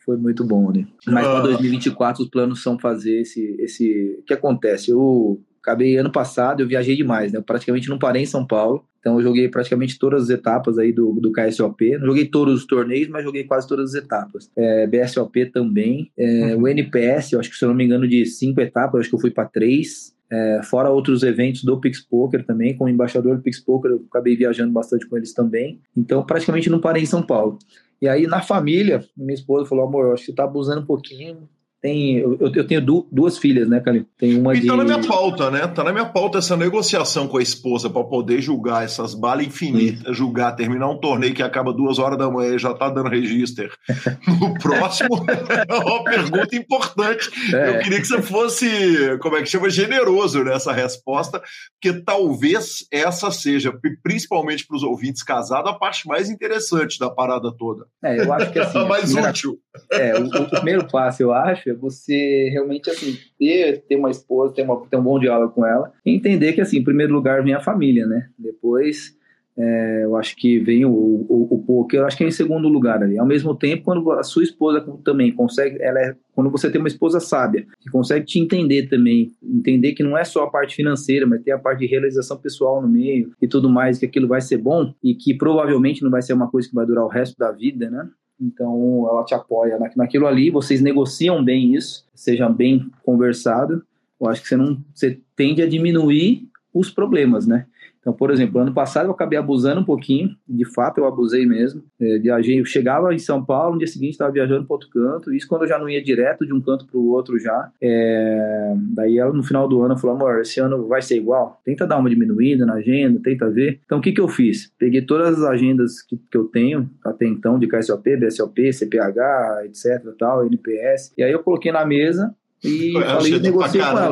foi muito bom, né? Mas para 2024 os planos são fazer esse. esse... O que acontece? Eu acabei ano passado, eu viajei demais, né? Eu praticamente não parei em São Paulo. Então eu joguei praticamente todas as etapas aí do, do KSOP. Não joguei todos os torneios, mas joguei quase todas as etapas. É, BSOP também. É, uhum. O NPS, eu acho que se eu não me engano, de cinco etapas, eu acho que eu fui para três. É, fora outros eventos do Pix Poker também, como embaixador do Pix Poker, eu acabei viajando bastante com eles também. Então praticamente não parei em São Paulo. E aí na família, minha esposa falou: amor, acho que você tá abusando um pouquinho, tem, eu, eu tenho du, duas filhas, né, Calil? Tem uma e de... tá na minha pauta, né? Tá na minha pauta essa negociação com a esposa para poder julgar essas balas infinitas, julgar, terminar um torneio que acaba duas horas da manhã e já tá dando register. No próximo, é uma pergunta importante. É. Eu queria que você fosse, como é que chama, generoso nessa resposta, porque talvez essa seja, principalmente para os ouvintes casados, a parte mais interessante da parada toda. É, eu acho que assim, mais primeira, útil. É, o, o primeiro passo, eu acho, é você realmente assim ter, ter uma esposa, ter, uma, ter um bom diálogo com ela, e entender que assim, em primeiro lugar vem a família, né? Depois é, eu acho que vem o, o, o poker, eu acho que é em segundo lugar ali. Ao mesmo tempo, quando a sua esposa também consegue, ela é, quando você tem uma esposa sábia, que consegue te entender também, entender que não é só a parte financeira, mas tem a parte de realização pessoal no meio e tudo mais, que aquilo vai ser bom e que provavelmente não vai ser uma coisa que vai durar o resto da vida, né? Então ela te apoia naquilo ali, vocês negociam bem isso, seja bem conversado, eu acho que você não você tende a diminuir os problemas, né? Então, por exemplo, ano passado eu acabei abusando um pouquinho, de fato eu abusei mesmo. É, viajei, eu chegava em São Paulo, no dia seguinte estava viajando para outro canto, isso quando eu já não ia direto de um canto para o outro já. É, daí ela no final do ano falou: amor, esse ano vai ser igual, tenta dar uma diminuída na agenda, tenta ver. Então, o que, que eu fiz? Peguei todas as agendas que, que eu tenho até então, de KSOP, BSLP, CPH, etc, tal, NPS, e aí eu coloquei na mesa e é falei, negociei com ela.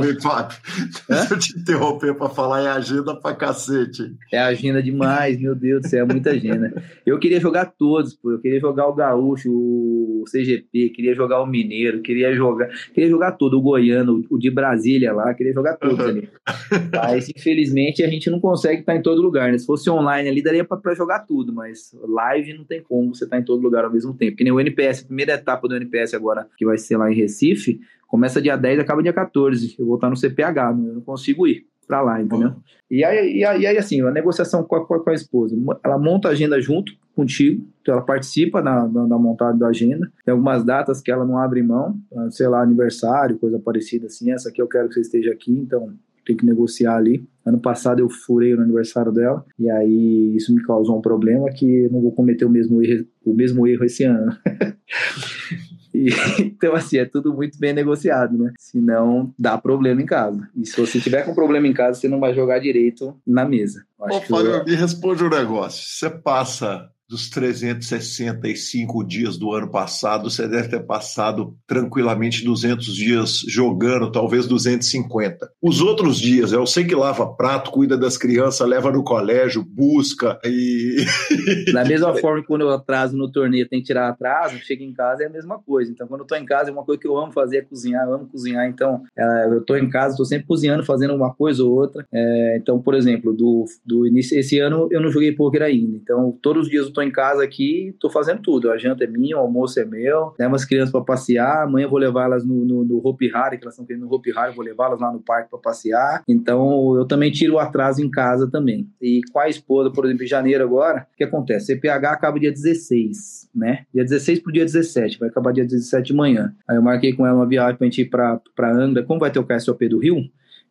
Deixa eu te interromper para falar, é agenda pra cacete. É agenda demais, meu Deus do céu, é muita agenda. Eu queria jogar todos, pô. Eu queria jogar o Gaúcho, o CGP, queria jogar o Mineiro, queria jogar, queria jogar todo, o Goiano, o de Brasília lá, queria jogar todos uhum. ali. Mas, infelizmente, a gente não consegue estar em todo lugar, né? Se fosse online ali, daria para jogar tudo, mas live não tem como você estar em todo lugar ao mesmo tempo. Que nem o NPS, a primeira etapa do NPS agora, que vai ser lá em Recife, começa dia 10 acaba dia 14. Eu vou estar no CPH, eu não consigo ir para lá, entendeu? E aí, e aí, e aí, assim, a negociação com a, com a, esposa, ela monta a agenda junto contigo, então ela participa da, da, da, montada da agenda. Tem algumas datas que ela não abre mão, sei lá, aniversário, coisa parecida assim. Essa aqui eu quero que você esteja aqui, então tem que negociar ali. Ano passado eu furei no aniversário dela, e aí isso me causou um problema que eu não vou cometer o mesmo erro, o mesmo erro esse ano. E, então, assim, é tudo muito bem negociado, né? Senão dá problema em casa. E se você tiver com problema em casa, você não vai jogar direito na mesa. Ô, Fábio, eu... me responde um negócio. Você passa dos 365 dias do ano passado, você deve ter passado tranquilamente 200 dias jogando, talvez 250. Os outros dias, eu sei que lava prato, cuida das crianças, leva no colégio, busca e. Da mesma forma que quando eu atraso no torneio tem que tirar atraso, chego em casa é a mesma coisa. Então, quando eu tô em casa, é uma coisa que eu amo fazer é cozinhar, eu amo cozinhar. Então, é, eu tô em casa, tô sempre cozinhando, fazendo uma coisa ou outra. É, então, por exemplo, do, do início, esse ano eu não joguei poker ainda. Então, todos os dias eu tô em casa aqui, tô fazendo tudo. A janta é minha, o almoço é meu, levo as crianças para passear. Amanhã vou levar elas no, no, no Hopi Hari, que elas estão querendo no Hopi Hari, vou levá-las lá no parque para passear. Então eu também tiro o atraso em casa também. E com a esposa, por exemplo, em janeiro agora, o que acontece? CPH acaba dia 16, né? Dia 16 pro dia 17, vai acabar dia 17 de manhã. Aí eu marquei com ela uma viagem pra gente ir pra Angra. Como vai ter o KSOP do Rio?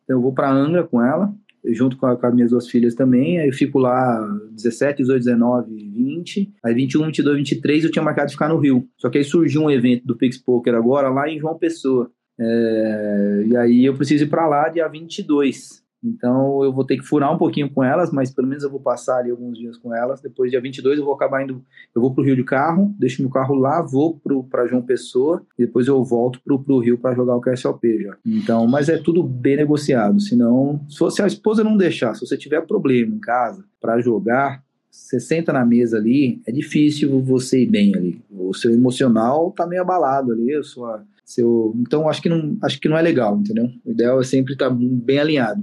Então eu vou para Angra com ela, junto com, a, com, as minhas duas filhas também. Aí eu fico lá 17, 18, 19, 20. Aí 21, 22, 23 eu tinha marcado de ficar no Rio. Só que aí surgiu um evento do Pix Poker agora lá em João Pessoa. É, e aí eu preciso ir para lá dia 22. Então eu vou ter que furar um pouquinho com elas, mas pelo menos eu vou passar ali alguns dias com elas. Depois, dia 22, eu vou acabar indo. Eu vou pro Rio de carro, deixo meu carro lá, vou para João Pessoa, e depois eu volto pro, pro Rio para jogar o KSLP já. Então, mas é tudo bem negociado. Senão, se a esposa não deixar, se você tiver problema em casa para jogar, você senta na mesa ali, é difícil você ir bem ali. O seu emocional tá meio abalado ali, a sua. Seu... Então acho que, não, acho que não é legal, entendeu? O ideal é sempre estar tá bem alinhado.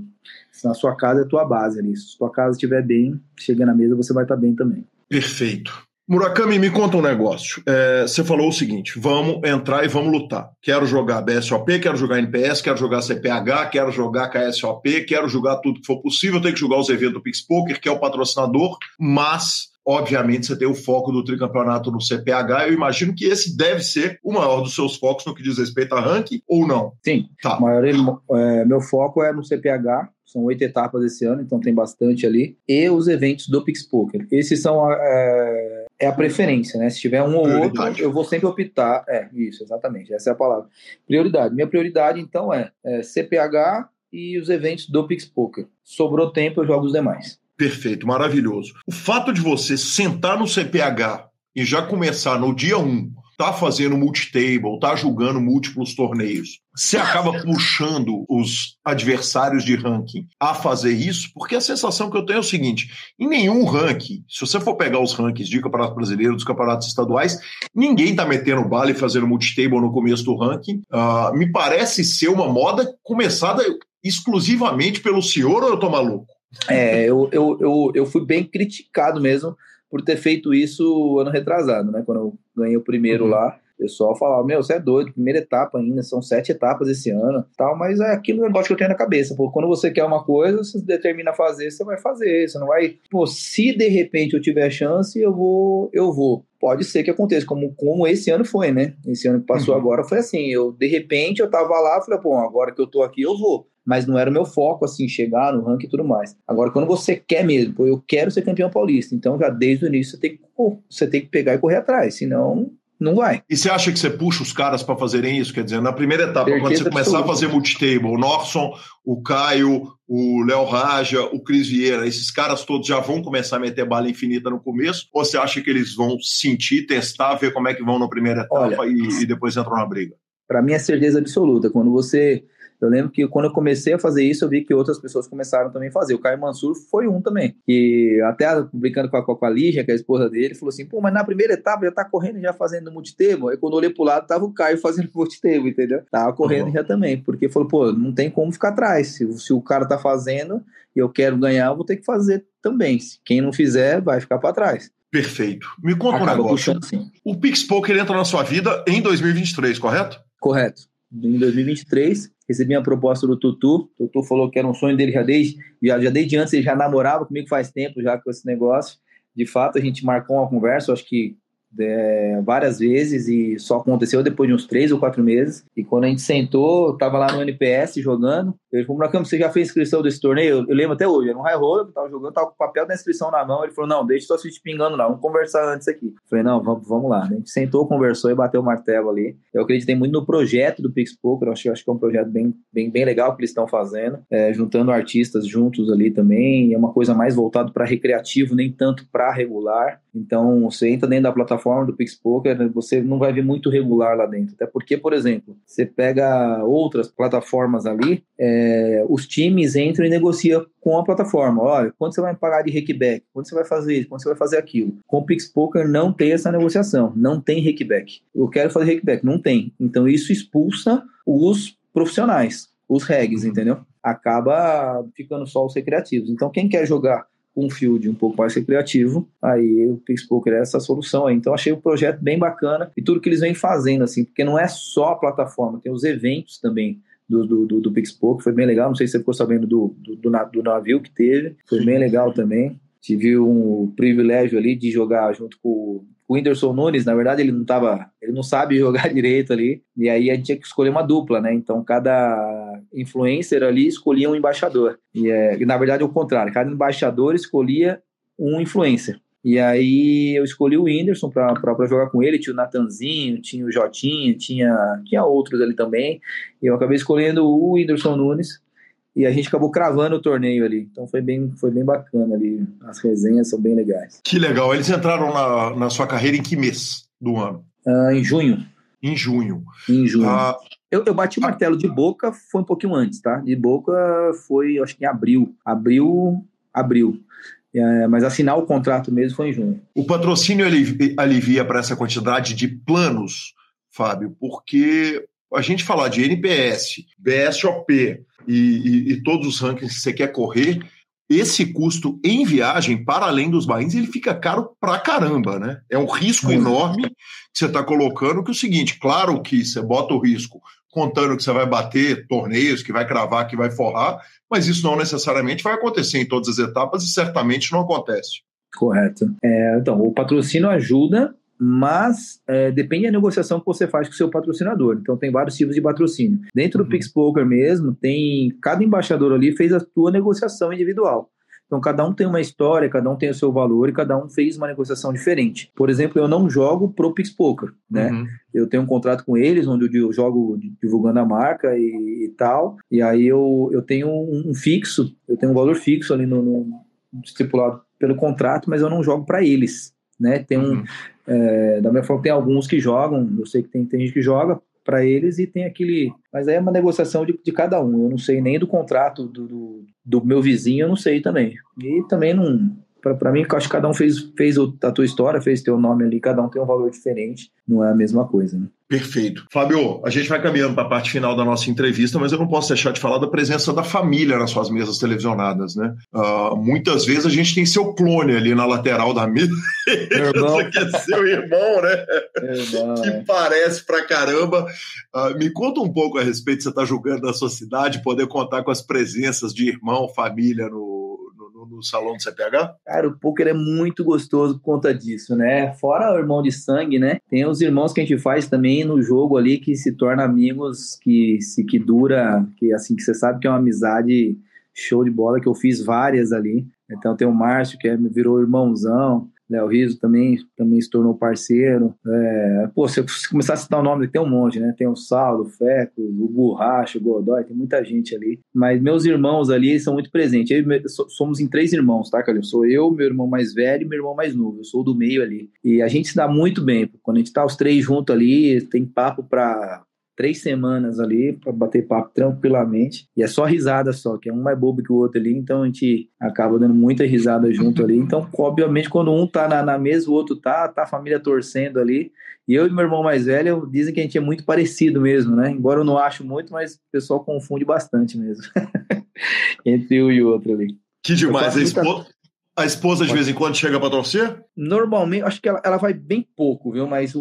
Se na sua casa é a tua base ali. Se a sua casa estiver bem, chega na mesa, você vai estar tá bem também. Perfeito. Murakami, me conta um negócio. É, você falou o seguinte: vamos entrar e vamos lutar. Quero jogar BSOP, quero jogar NPS, quero jogar CPH, quero jogar KSOP, quero jogar tudo que for possível. Tenho que jogar os eventos do Pix Poker, que é o patrocinador, mas obviamente você tem o foco do tricampeonato no CPH. Eu imagino que esse deve ser o maior dos seus focos no que diz respeito a ranking, ou não? Sim. Tá. Maior, é, meu foco é no CPH, são oito etapas esse ano, então tem bastante ali. E os eventos do Pix Poker. Esses são é, é a preferência, né? Se tiver um ou outro, eu vou sempre optar. É, isso, exatamente. Essa é a palavra. Prioridade. Minha prioridade, então, é, é CPH e os eventos do Pix Poker. Sobrou tempo, eu jogo os demais. Perfeito, maravilhoso. O fato de você sentar no CPH e já começar no dia 1 tá fazendo multitable, tá jogando múltiplos torneios, você acaba puxando os adversários de ranking a fazer isso, porque a sensação que eu tenho é o seguinte: em nenhum ranking, se você for pegar os rankings de Campeonato Brasileiro, dos campeonatos estaduais, ninguém tá metendo bala e fazendo multitable no começo do ranking. Uh, me parece ser uma moda começada exclusivamente pelo senhor ou eu tô maluco? É, eu, eu, eu, eu fui bem criticado mesmo por ter feito isso ano retrasado, né? Quando eu ganhei o primeiro uhum. lá. O pessoal falava, meu, você é doido, primeira etapa ainda, são sete etapas esse ano, tal, mas é aquilo negócio que eu tenho na cabeça, pô, quando você quer uma coisa, você determina fazer, você vai fazer, você não vai, pô, se de repente eu tiver chance, eu vou, eu vou pode ser que aconteça, como, como esse ano foi, né? Esse ano que passou uhum. agora foi assim, eu de repente eu tava lá, falei, pô, agora que eu tô aqui eu vou. Mas não era o meu foco, assim, chegar no ranking e tudo mais. Agora, quando você quer mesmo, pô, eu quero ser campeão paulista, então já desde o início você tem que, pô, você tem que pegar e correr atrás, senão não vai. E você acha que você puxa os caras para fazerem isso? Quer dizer, na primeira etapa, Certeza quando você começar a fazer multitable, o Norson, o Caio, o Léo Raja, o Cris Vieira, esses caras todos já vão começar a meter bala infinita no começo? Ou você acha que eles vão sentir, testar, ver como é que vão na primeira etapa Olha, e, e depois entram na briga? Para mim é certeza absoluta. Quando você eu lembro que quando eu comecei a fazer isso, eu vi que outras pessoas começaram também a fazer. O Caio Mansur foi um também. E até brincando com a, com a Lígia, que é a esposa dele, falou assim: pô, mas na primeira etapa já tá correndo já fazendo multitebo. Aí quando eu olhei pro lado, tava o Caio fazendo multitebo, entendeu? Tava correndo uhum. já também. Porque falou, pô, não tem como ficar atrás. Se, se o cara tá fazendo e eu quero ganhar, eu vou ter que fazer também. Se quem não fizer, vai ficar para trás. Perfeito. Me conta Acaba um negócio. Puxando, o Pix Poker entra na sua vida em 2023, correto? Correto. Em 2023, recebi uma proposta do Tutu. O Tutu falou que era um sonho dele já desde, já, já desde antes, ele já namorava comigo faz tempo já com esse negócio. De fato, a gente marcou uma conversa, acho que é, várias vezes e só aconteceu depois de uns três ou quatro meses. E quando a gente sentou, eu tava lá no NPS jogando. Ele falou, Murakami, você já fez inscrição desse torneio? Eu, eu lembro até hoje, era um high roller, eu tava jogando, tava com o papel da inscrição na mão. Ele falou, não, deixa só se pingando lá, vamos conversar antes aqui. Eu falei, não, vamos, vamos lá. A gente sentou, conversou e bateu o martelo ali. Eu acreditei muito no projeto do Pix Poker, eu acho, acho que é um projeto bem, bem, bem legal que eles estão fazendo, é, juntando artistas juntos ali também. é uma coisa mais voltada para recreativo, nem tanto para regular. Então, você entra dentro da plataforma do Pix Poker, você não vai ver muito regular lá dentro. Até porque, por exemplo, você pega outras plataformas ali, é, os times entram e negociam com a plataforma. Olha, quanto você vai pagar de kickback? Quanto você vai fazer isso? Quanto você vai fazer aquilo? Com o Pix Poker não tem essa negociação, não tem kickback. Eu quero fazer kickback, não tem. Então, isso expulsa os profissionais, os regs, entendeu? Acaba ficando só os recreativos. Então, quem quer jogar um field um pouco mais recreativo, aí o PixPoker é essa solução aí. Então achei o projeto bem bacana e tudo que eles vêm fazendo, assim, porque não é só a plataforma, tem os eventos também do, do, do, do PixPoker, foi bem legal, não sei se você ficou sabendo do, do, do navio que teve, foi bem legal também. Tive um privilégio ali de jogar junto com o Whindersson Nunes, na verdade, ele não tava, ele não sabe jogar direito ali, e aí a gente tinha que escolher uma dupla, né? Então cada influencer ali escolhia um embaixador. E é, na verdade é o contrário, cada embaixador escolhia um influencer. E aí eu escolhi o Whindersson para jogar com ele, tinha o Natanzinho, tinha o Jotinha, tinha, tinha outros ali também. E eu acabei escolhendo o Whindersson Nunes e a gente acabou cravando o torneio ali. Então foi bem, foi bem bacana ali. As resenhas são bem legais. Que legal. Eles entraram na, na sua carreira em que mês do ano? Uh, em junho. Em junho. Em junho. Uh, eu, eu bati o martelo de boca, foi um pouquinho antes, tá? De boca foi, acho que em abril. Abril, abril. É, mas assinar o contrato mesmo foi em junho. O patrocínio alivia para essa quantidade de planos, Fábio, porque a gente falar de NPS, BSOP, e, e, e todos os rankings que você quer correr, esse custo em viagem, para além dos bains, ele fica caro pra caramba, né? É um risco enorme que você está colocando, que é o seguinte, claro que você bota o risco contando que você vai bater torneios, que vai cravar, que vai forrar, mas isso não necessariamente vai acontecer em todas as etapas e certamente não acontece. Correto. É, então, o patrocínio ajuda, mas é, depende da negociação que você faz com o seu patrocinador. Então tem vários tipos de patrocínio. Dentro do uhum. Pix Poker mesmo, tem cada embaixador ali fez a sua negociação individual. Então cada um tem uma história, cada um tem o seu valor e cada um fez uma negociação diferente. Por exemplo, eu não jogo pro Pix Poker, né? Uhum. Eu tenho um contrato com eles onde eu jogo divulgando a marca e, e tal. E aí eu, eu tenho um, um, fixo, eu tenho um valor fixo ali no, no estipulado pelo contrato, mas eu não jogo para eles né? Tem um, uhum. é, da minha forma, tem alguns que jogam, eu sei que tem, tem gente que joga para eles e tem aquele. Mas aí é uma negociação de, de cada um. Eu não sei nem do contrato do, do, do meu vizinho, eu não sei também. E também não. Para mim, acho que cada um fez, fez a tua história, fez teu nome ali, cada um tem um valor diferente, não é a mesma coisa. Né? Perfeito. Fábio, a gente vai caminhando para a parte final da nossa entrevista, mas eu não posso deixar de falar da presença da família nas suas mesas televisionadas, né? Uh, muitas vezes a gente tem seu clone ali na lateral da mesa, que é seu irmão, né? Irmão, que é. parece pra caramba. Uh, me conta um pouco a respeito, você está julgando da sua cidade, poder contar com as presenças de irmão, família no, no salão do CPH? Cara, o poker é muito gostoso por conta disso, né? Fora o irmão de sangue, né? Tem os irmãos que a gente faz também no jogo ali que se tornam amigos, que se que dura, que assim que você sabe que é uma amizade show de bola que eu fiz várias ali. Então tem o Márcio que é, virou irmãozão. Léo Riso também, também se tornou parceiro. É, pô, se eu começar a citar o nome, tem um monte, né? Tem o Saulo, o Feco, o Borracha, o Godoy, tem muita gente ali. Mas meus irmãos ali são muito presentes. Eu, somos em três irmãos, tá, Calil? Sou eu, meu irmão mais velho e meu irmão mais novo. Eu sou do meio ali. E a gente se dá muito bem. Quando a gente tá os três juntos ali, tem papo pra três semanas ali para bater papo tranquilamente. E é só risada só, que é um mais bobo que o outro ali, então a gente acaba dando muita risada junto ali. Então, obviamente, quando um tá na, na mesa, o outro tá, tá a família torcendo ali. E eu e meu irmão mais velho dizem que a gente é muito parecido mesmo, né? Embora eu não acho muito, mas o pessoal confunde bastante mesmo. Entre um e o outro ali. Que demais. A, esposa, a esposa de vez em quando chega para torcer? Normalmente, acho que ela, ela vai bem pouco, viu? Mas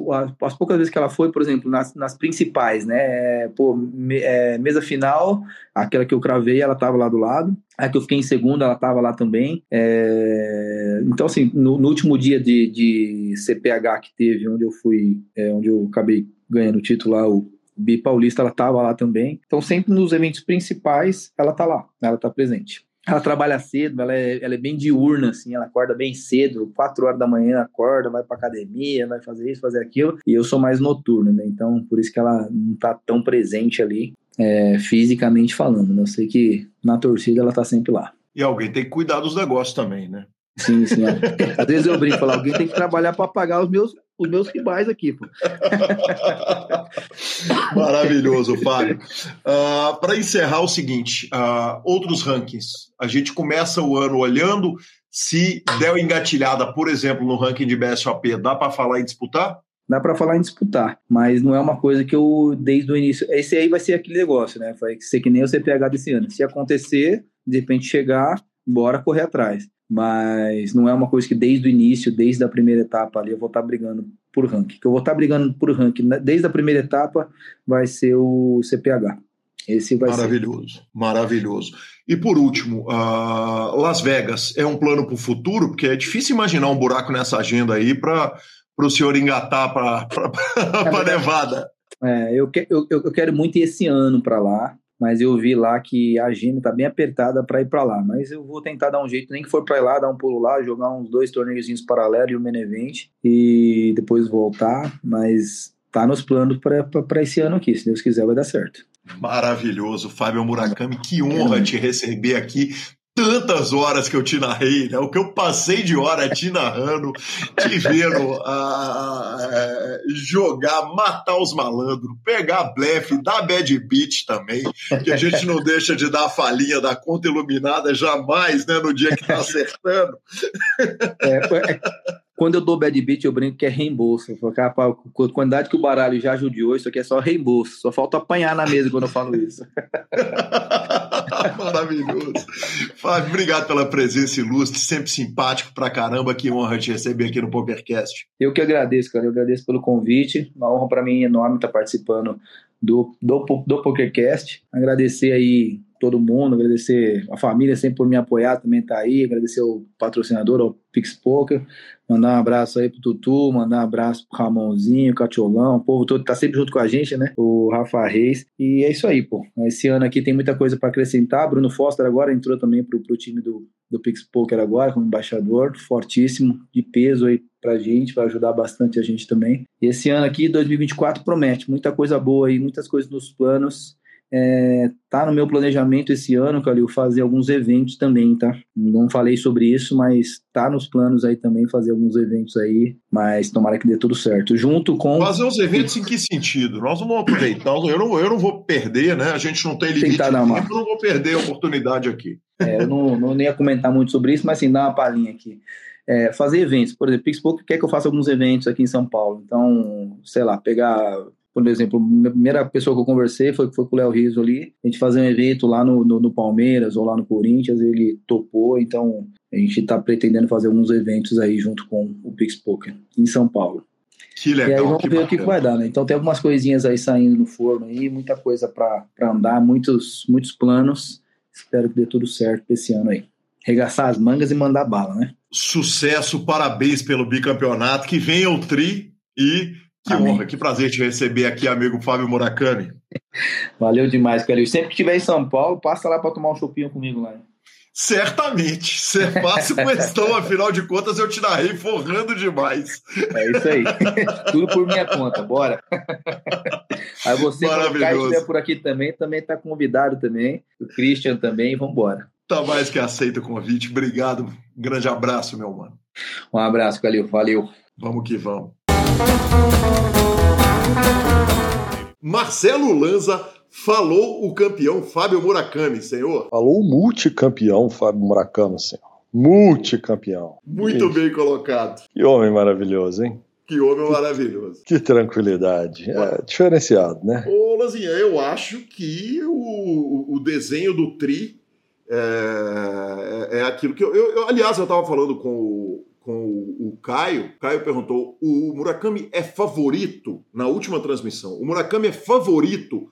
as poucas vezes que ela foi, por exemplo, nas, nas principais, né? É, pô, me, é, mesa final, aquela que eu cravei, ela tava lá do lado. A que eu fiquei em segunda, ela tava lá também. É, então, assim, no, no, último dia de, de CPH que teve, onde eu fui, é, onde eu acabei ganhando o título lá, o Bi Paulista, ela tava lá também. Então, sempre nos eventos principais, ela tá lá, ela tá presente. Ela trabalha cedo, ela é, ela é bem diurna, assim, ela acorda bem cedo, 4 horas da manhã acorda, vai pra academia, vai fazer isso, fazer aquilo, e eu sou mais noturno, né? Então, por isso que ela não tá tão presente ali, é, fisicamente falando, né? Eu sei que na torcida ela tá sempre lá. E alguém tem que cuidar dos negócios também, né? Sim, sim. É. Às vezes eu brinco, falo, alguém tem que trabalhar para pagar os meus os meus rivais aqui, pô. Maravilhoso, Fábio. Uh, Para encerrar o seguinte, uh, outros rankings. A gente começa o ano olhando se der engatilhada, por exemplo, no ranking de BSOP, dá para falar em disputar? Dá para falar em disputar, mas não é uma coisa que eu, desde o início. Esse aí vai ser aquele negócio, né? Vai ser que nem o CPH desse ano. Se acontecer, de repente chegar, bora correr atrás mas não é uma coisa que desde o início, desde a primeira etapa ali, eu vou estar brigando por ranking. Que eu vou estar brigando por ranking né? desde a primeira etapa vai ser o CPH. Esse vai maravilhoso, ser. maravilhoso. E por último, uh, Las Vegas é um plano para o futuro, porque é difícil imaginar um buraco nessa agenda aí para o senhor engatar para a é Nevada. É, eu, que, eu, eu quero muito ir esse ano para lá mas eu vi lá que a agenda tá bem apertada para ir para lá. Mas eu vou tentar dar um jeito, nem que for para lá, dar um pulo lá, jogar uns dois torneios paralelos e o Menevent e depois voltar. Mas tá nos planos para esse ano aqui, se Deus quiser vai dar certo. Maravilhoso, Fábio Murakami, que honra te receber aqui tantas horas que eu te narrei, né? O que eu passei de hora te narrando, te vendo a, jogar, matar os malandros, pegar blefe, dar bad beat também, que a gente não deixa de dar a falinha da conta iluminada jamais, né? No dia que tá acertando. É, é, quando eu dou bad beat, eu brinco que é reembolso. Eu falo, cara, a quantidade que o baralho já judiou, isso aqui é só reembolso. Só falta apanhar na mesa quando eu falo isso. Maravilhoso. Fábio, obrigado pela presença ilustre, sempre simpático pra caramba. Que honra te receber aqui no PokerCast. Eu que agradeço, cara. Eu agradeço pelo convite. Uma honra para mim enorme estar participando do, do, do PokerCast. Agradecer aí todo mundo, agradecer a família sempre por me apoiar, também tá aí, agradecer o patrocinador, o Pix Poker, mandar um abraço aí pro Tutu, mandar um abraço pro Ramonzinho, Catiolão, o povo todo tá sempre junto com a gente, né? O Rafa Reis. E é isso aí, pô. Esse ano aqui tem muita coisa para acrescentar. Bruno Foster agora entrou também pro, pro time do, do Pix Poker agora, como embaixador, fortíssimo, de peso aí pra gente, vai ajudar bastante a gente também. E esse ano aqui, 2024, promete muita coisa boa aí, muitas coisas nos planos. É, tá no meu planejamento esse ano, Calil, fazer alguns eventos também, tá? Não falei sobre isso, mas tá nos planos aí também fazer alguns eventos aí, mas tomara que dê tudo certo. Junto com. Fazer os eventos em que sentido? Nós não vamos aproveitar, eu não, eu não vou perder, né? A gente não tem limite Tentar dar uma... eu não vou perder a oportunidade aqui. É, eu não, não ia comentar muito sobre isso, mas sim, dá uma palhinha aqui. É, fazer eventos, por exemplo, Pixpoke quer que eu faça alguns eventos aqui em São Paulo, então, sei lá, pegar por exemplo, a primeira pessoa que eu conversei foi, foi com o Léo Riso ali, a gente fazer um evento lá no, no, no Palmeiras ou lá no Corinthians, ele topou, então a gente está pretendendo fazer alguns eventos aí junto com o Pix Poker em São Paulo. Que legal. E aí vamos ver bacana. o que, que vai dar, né? Então tem algumas coisinhas aí saindo no forno aí, muita coisa para andar, muitos, muitos planos. Espero que dê tudo certo esse ano aí. Regaçar as mangas e mandar bala, né? Sucesso, parabéns pelo bicampeonato. Que venha o Tri e que Amém. honra, que prazer te receber aqui, amigo Fábio Murakami. Valeu demais, Calil. Sempre que estiver em São Paulo, passa lá para tomar um chopinho comigo lá. Certamente. Você faça questão, afinal de contas, eu te narrei forrando demais. É isso aí. Tudo por minha conta, bora. Aí você, Maravilhoso. estiver por aqui também, também está convidado também. O Christian também, vambora. Tá mais que aceita o convite. Obrigado. Um grande abraço, meu mano. Um abraço, Calil. Valeu. Vamos que vamos. Marcelo Lanza falou o campeão Fábio Murakami, senhor. Falou o multicampeão Fábio Murakami, senhor. Multicampeão. Muito bem colocado. Que homem maravilhoso, hein? Que homem maravilhoso. Que tranquilidade. É diferenciado, né? Ô, Lanzinha, eu acho que o, o desenho do Tri é, é- é aquilo que eu, eu- eu- Aliás, eu estava falando com o, com o, o Caio. O Caio perguntou: o Murakami é favorito na última transmissão? O Murakami é favorito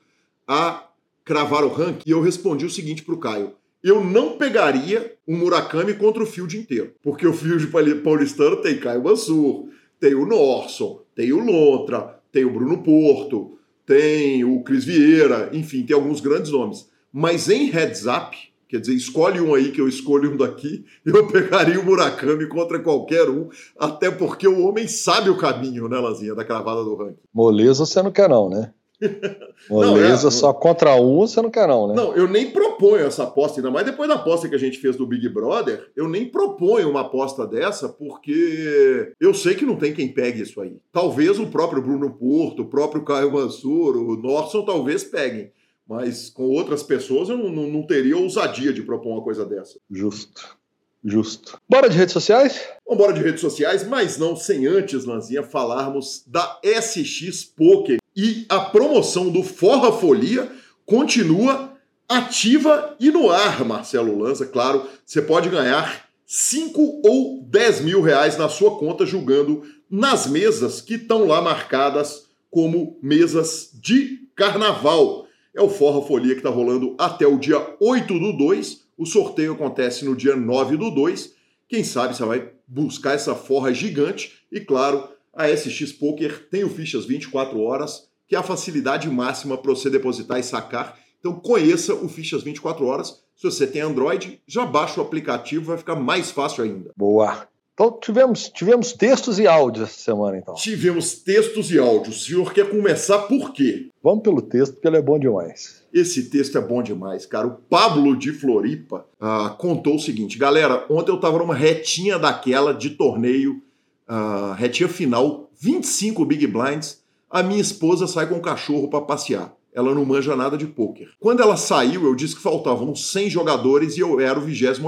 a cravar o ranking? E eu respondi o seguinte para o Caio. Eu não pegaria o Murakami contra o field inteiro. Porque o field pauli- paulistano tem Caio Mansur, tem o Norson, tem o Lontra, tem o Bruno Porto, tem o Cris Vieira, enfim, tem alguns grandes nomes. Mas em heads up, quer dizer, escolhe um aí que eu escolho um daqui, eu pegaria o Murakami contra qualquer um, até porque o homem sabe o caminho, né, Lazinha, da cravada do ranking. Moleza você não quer, não, né? Não, Moleza é, só contra um você não quer, não, né? Não, eu nem proponho essa aposta, ainda mais depois da aposta que a gente fez do Big Brother, eu nem proponho uma aposta dessa, porque eu sei que não tem quem pegue isso aí. Talvez o próprio Bruno Porto, o próprio Caio Mansur, o Norson talvez peguem. Mas com outras pessoas eu não, não- teria ousadia de propor uma coisa dessa. Justo. Justo. Bora de redes sociais? Vamos embora de redes sociais, mas não sem antes, Lanzinha, falarmos da SX Poker. E a promoção do Forra Folia continua ativa e no ar, Marcelo Lanza. Claro, você pode ganhar 5 ou 10 mil reais na sua conta jogando nas mesas que estão lá marcadas como mesas de carnaval. É o Forra Folia que está rolando até o dia 8 do 2. O sorteio acontece no dia 9 do 2. Quem sabe você vai buscar essa forra gigante. E claro, a SX Poker tem o Fichas 24 horas, que é a facilidade máxima para você depositar e sacar. Então conheça o Fichas 24 horas. Se você tem Android, já baixa o aplicativo, vai ficar mais fácil ainda. Boa. Então tivemos, tivemos textos e áudios essa semana, então. Tivemos textos e áudios. O senhor quer começar por quê? Vamos pelo texto, porque ele é bom demais. Esse texto é bom demais, cara. O Pablo de Floripa ah, contou o seguinte: galera, ontem eu tava numa retinha daquela de torneio, ah, retinha final, 25 Big Blinds. A minha esposa sai com o cachorro para passear. Ela não manja nada de pôquer. Quando ela saiu, eu disse que faltavam 100 jogadores e eu era o 28.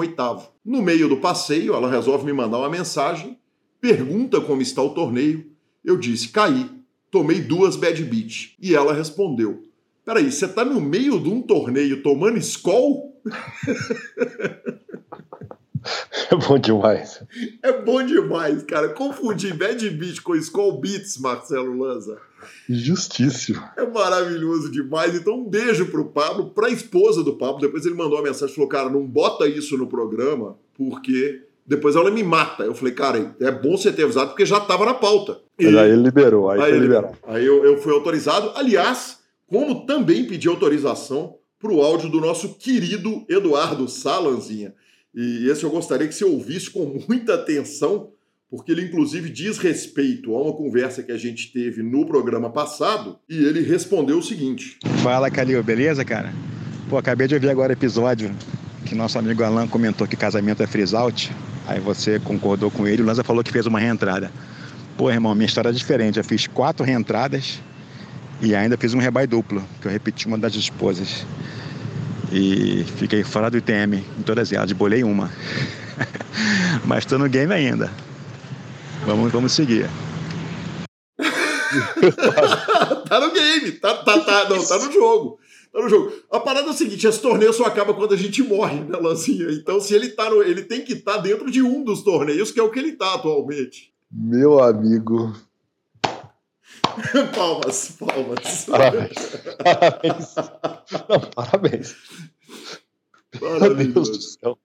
No meio do passeio, ela resolve me mandar uma mensagem, pergunta como está o torneio. Eu disse: caí, tomei duas bad beat. E ela respondeu: Peraí, você tá no meio de um torneio tomando Skol? É bom demais. É bom demais, cara. Confundir Bad Beat com Skol Beats, Marcelo Lanza. Justíssimo. É maravilhoso demais. Então, um beijo pro Pablo, pra esposa do Pablo. Depois ele mandou uma mensagem, falou, cara, não bota isso no programa, porque depois ela me mata. Eu falei, cara, é bom você ter avisado, porque já tava na pauta. E- Mas aí ele liberou, aí, Aí, ele- liberado. aí eu, eu fui autorizado. Aliás, como também pedi autorização para o áudio do nosso querido Eduardo Salanzinha. E esse eu gostaria que você ouvisse com muita atenção, porque ele inclusive diz respeito a uma conversa que a gente teve no programa passado, e ele respondeu o seguinte: Fala, Calil, beleza, cara? Pô, acabei de ouvir agora o episódio que nosso amigo Alan comentou que casamento é freeze out. Aí você concordou com ele, o Lanza falou que fez uma reentrada. Pô, irmão, minha história é diferente. Eu fiz quatro reentradas e ainda fiz um rebai duplo, que eu repeti uma das esposas. E fiquei fora do ITM em todas elas, bolei uma. Mas tô no game ainda. Vamos, vamos seguir. tá no game, tá, tá, tá, não, tá no jogo. Tá no jogo. A parada é a seguinte: esse torneio só acaba quando a gente morre, né, Lancinha? Então, se ele tá no, ele tem que estar tá dentro de um dos torneios, que é o que ele tá atualmente. Meu amigo. palmas, palmas. Parabéns. Parabéns. Não, parabéns. Meu Deus do céu.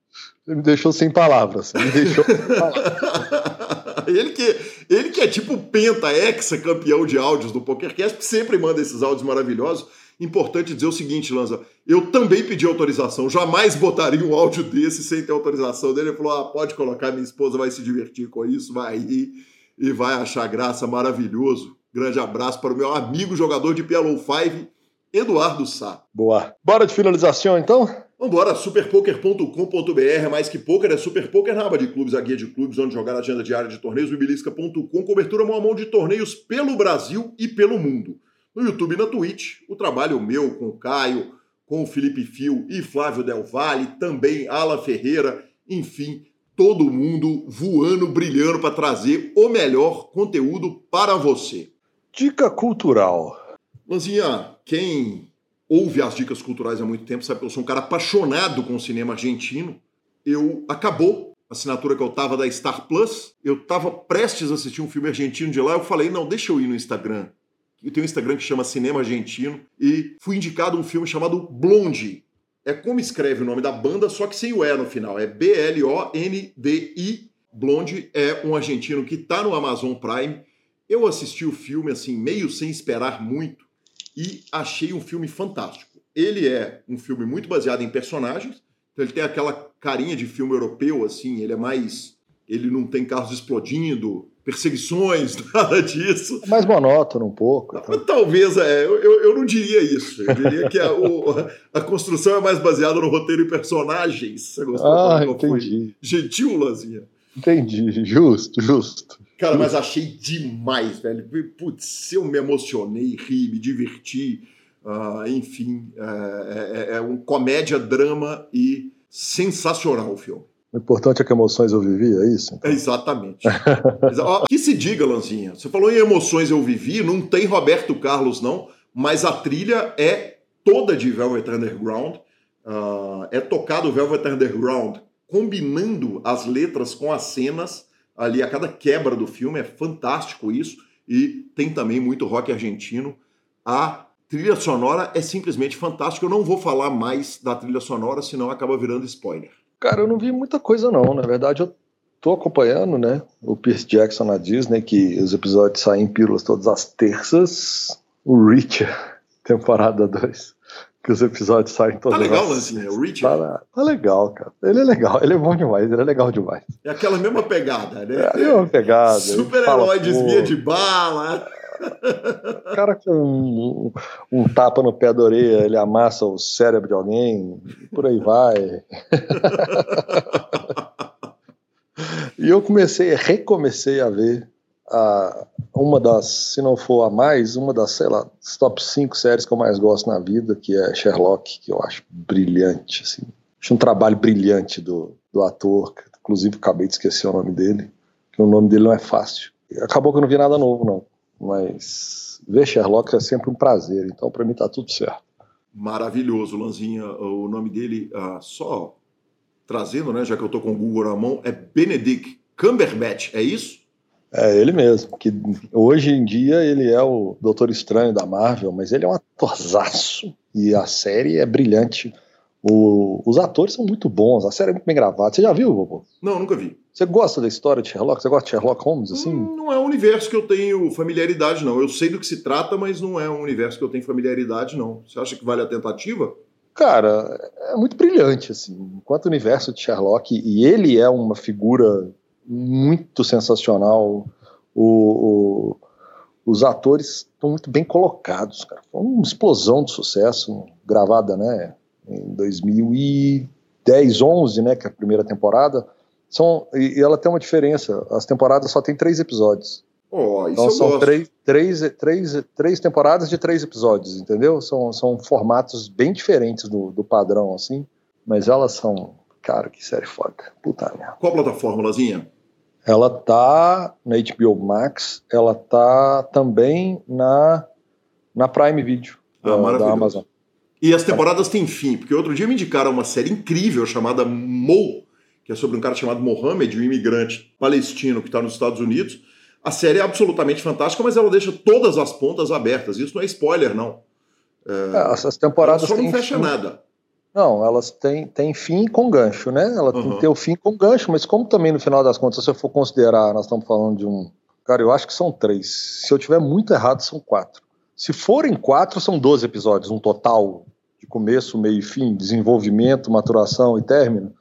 Ele me deixou sem palavras. Me deixou sem palavras. ele, que, ele que é tipo penta, ex-campeão de áudios do PokerCast, sempre manda esses áudios maravilhosos. Importante dizer o seguinte, Lanza, eu também pedi autorização, jamais botaria um áudio desse sem ter autorização dele. Ele falou: ah, pode colocar, minha esposa vai se divertir com isso, vai rir e vai achar graça maravilhoso. Grande abraço para o meu amigo jogador de PLO 5, Eduardo Sá. Boa. Bora de finalização então? Vambora, superpoker.com.br, mais que poker, é Super Poker na aba de clubes, a guia de clubes, onde jogar na agenda diária de torneios, bibilisca.com, cobertura mão a mão de torneios pelo Brasil e pelo mundo. No YouTube e na Twitch, o trabalho meu com o Caio, com o Felipe Fio e Flávio Del Valle, também Ala Ferreira, enfim, todo mundo voando, brilhando para trazer o melhor conteúdo para você. Dica cultural. Lanzinha, quem ouve as dicas culturais há muito tempo, sabe que eu sou um cara apaixonado com o cinema argentino. Eu acabou a assinatura que eu tava da Star Plus, eu tava prestes a assistir um filme argentino de lá, eu falei, não, deixa eu ir no Instagram. Eu tenho um Instagram que chama Cinema Argentino e fui indicado um filme chamado Blonde. É como escreve o nome da banda, só que sem o E no final. É B-L-O-N-D-I. Blonde é um argentino que tá no Amazon Prime. Eu assisti o filme assim, meio sem esperar muito e achei um filme fantástico. Ele é um filme muito baseado em personagens, então ele tem aquela carinha de filme europeu, assim, ele é mais. Ele não tem carros explodindo, perseguições, nada disso. É mais monótono um pouco. Então. Talvez, é, eu, eu não diria isso. Eu diria que a, o, a construção é mais baseada no roteiro e personagens. Você gostou? Ah, entendi. Gentil, Lazinha. Entendi, justo, justo. Cara, mas achei demais, velho. Putz, eu me emocionei, ri, me diverti. Uh, enfim, é, é, é um comédia, drama e sensacional o filme. O importante é que emoções eu vivi, é isso? Então? Exatamente. que se diga, Lanzinha. Você falou em emoções eu vivi, não tem Roberto Carlos, não, mas a trilha é toda de Velvet Underground. Uh, é tocado Velvet Underground combinando as letras com as cenas ali a cada quebra do filme, é fantástico isso, e tem também muito rock argentino. A trilha sonora é simplesmente fantástica. Eu não vou falar mais da trilha sonora, senão acaba virando spoiler. Cara, eu não vi muita coisa não, na verdade eu tô acompanhando, né, o Pierce Jackson na Disney, que os episódios saem em pílulas todas as terças, o Richard, temporada 2 que os episódios saem todos. Tá legal, Lancinha, o Richard. Tá, tá, legal, cara. Ele é legal, ele é bom demais, ele é legal demais. É aquela mesma pegada, né? É a mesma pegada. Super-herói desvia de bala. O cara com um, um, tapa no pé da orelha, ele amassa o cérebro de alguém, por aí vai. e eu comecei, recomecei a ver a, uma das, se não for a mais, uma das, sei lá, top 5 séries que eu mais gosto na vida, que é Sherlock, que eu acho brilhante, assim. Acho um trabalho brilhante do, do ator, que, inclusive acabei de esquecer o nome dele, que o nome dele não é fácil. Acabou que eu não vi nada novo, não. Mas ver Sherlock é sempre um prazer, então para mim tá tudo certo. Maravilhoso, Lanzinha. O nome dele, ah, só trazendo, né, já que eu tô com o Google na mão, é Benedict Cumberbatch, é isso? É ele mesmo, que hoje em dia ele é o Doutor Estranho da Marvel, mas ele é um atorzaço e a série é brilhante. O, os atores são muito bons, a série é muito bem gravada. Você já viu, Bobo? Não, nunca vi. Você gosta da história de Sherlock? Você gosta de Sherlock Holmes, assim? Não, não é um universo que eu tenho familiaridade, não. Eu sei do que se trata, mas não é um universo que eu tenho familiaridade, não. Você acha que vale a tentativa? Cara, é muito brilhante, assim. Enquanto o universo de Sherlock, e ele é uma figura muito sensacional. O, o, os atores estão muito bem colocados, cara. Foi uma explosão de sucesso, gravada, né, em 2010, 11, né, que é a primeira temporada. São, e, ela tem uma diferença, as temporadas só tem três episódios. Oh, então são três, três, três, três temporadas de três episódios, entendeu? São, são formatos bem diferentes do, do padrão, assim, mas elas são, cara, que série foda. Puta merda. Qual plataforma, Lazinha? Ela tá na HBO Max, ela tá também na Na Prime Video Ah, da, da. Amazon. E as temporadas têm fim, porque outro dia me indicaram uma série incrível chamada Mo, que é sobre um cara chamado Mohammed, um imigrante palestino que está nos Estados Unidos. A série é absolutamente fantástica, mas ela deixa todas as pontas abertas. Isso não é spoiler, não. É, essas Ela temporadas só não fecha fim. nada. Não, elas têm, têm fim com gancho, né? Ela tem Uhum. que ter o fim com gancho, mas como também no final das contas, se eu for considerar, nós estamos falando de um. Cara, eu acho que são três. Se eu tiver muito errado, são quatro. Se forem quatro, são 12 episódios, um total de começo, meio e fim, desenvolvimento, maturação e término.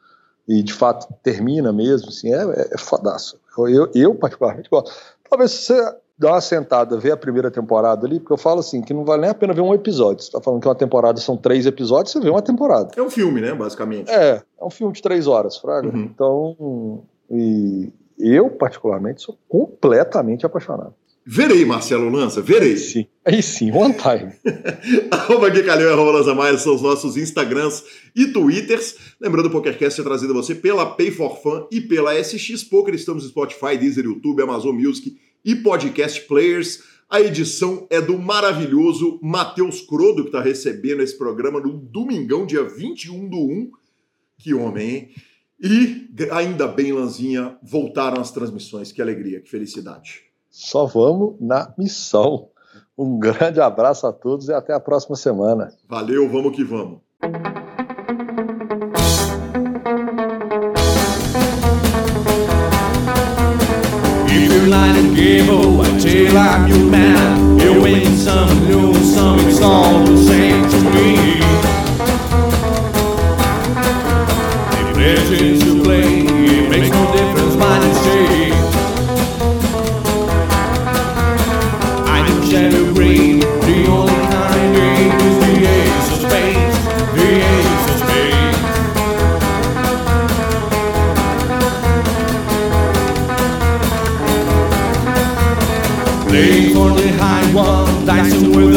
E de fato termina mesmo, assim, é, é, é fodaço. Eu, eu, eu, particularmente, gosto. Talvez se você dá uma sentada, ver a primeira temporada ali, porque eu falo assim, que não vale nem a pena ver um episódio. Você tá falando que uma temporada são três episódios, você vê uma temporada. É um filme, né, basicamente. É, é um filme de três horas, Fraga. Uhum. Então, e eu, particularmente, sou completamente apaixonado. Verei, Marcelo Lança, verei. Sim. Aí sim, one time. arroba Gui Calhão e arroba Lanza Maia são os nossos Instagrams e Twitters. Lembrando, o PokerCast é trazido a você pela Pay for Fun e pela SX Poker. Estamos no Spotify, Deezer, YouTube, Amazon Music e Podcast Players. A edição é do maravilhoso Matheus Crodo, que está recebendo esse programa no domingão, dia 21 do 1. Que homem, hein? E, ainda bem, Lanzinha, voltaram as transmissões. Que alegria, que felicidade. Só vamos na missão. Um grande abraço a todos e até a próxima semana. Valeu, vamos que vamos. You like a game or a tail I'm your man. You win some, lose some, it's all the same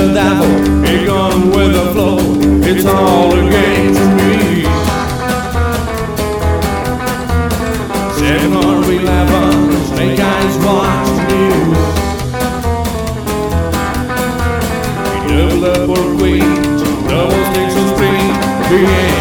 the devil, a gun with the flow. It's all a game to me. Seven or eleven, snake eyes watch the news. We double up or queen, double sticks or three, the ace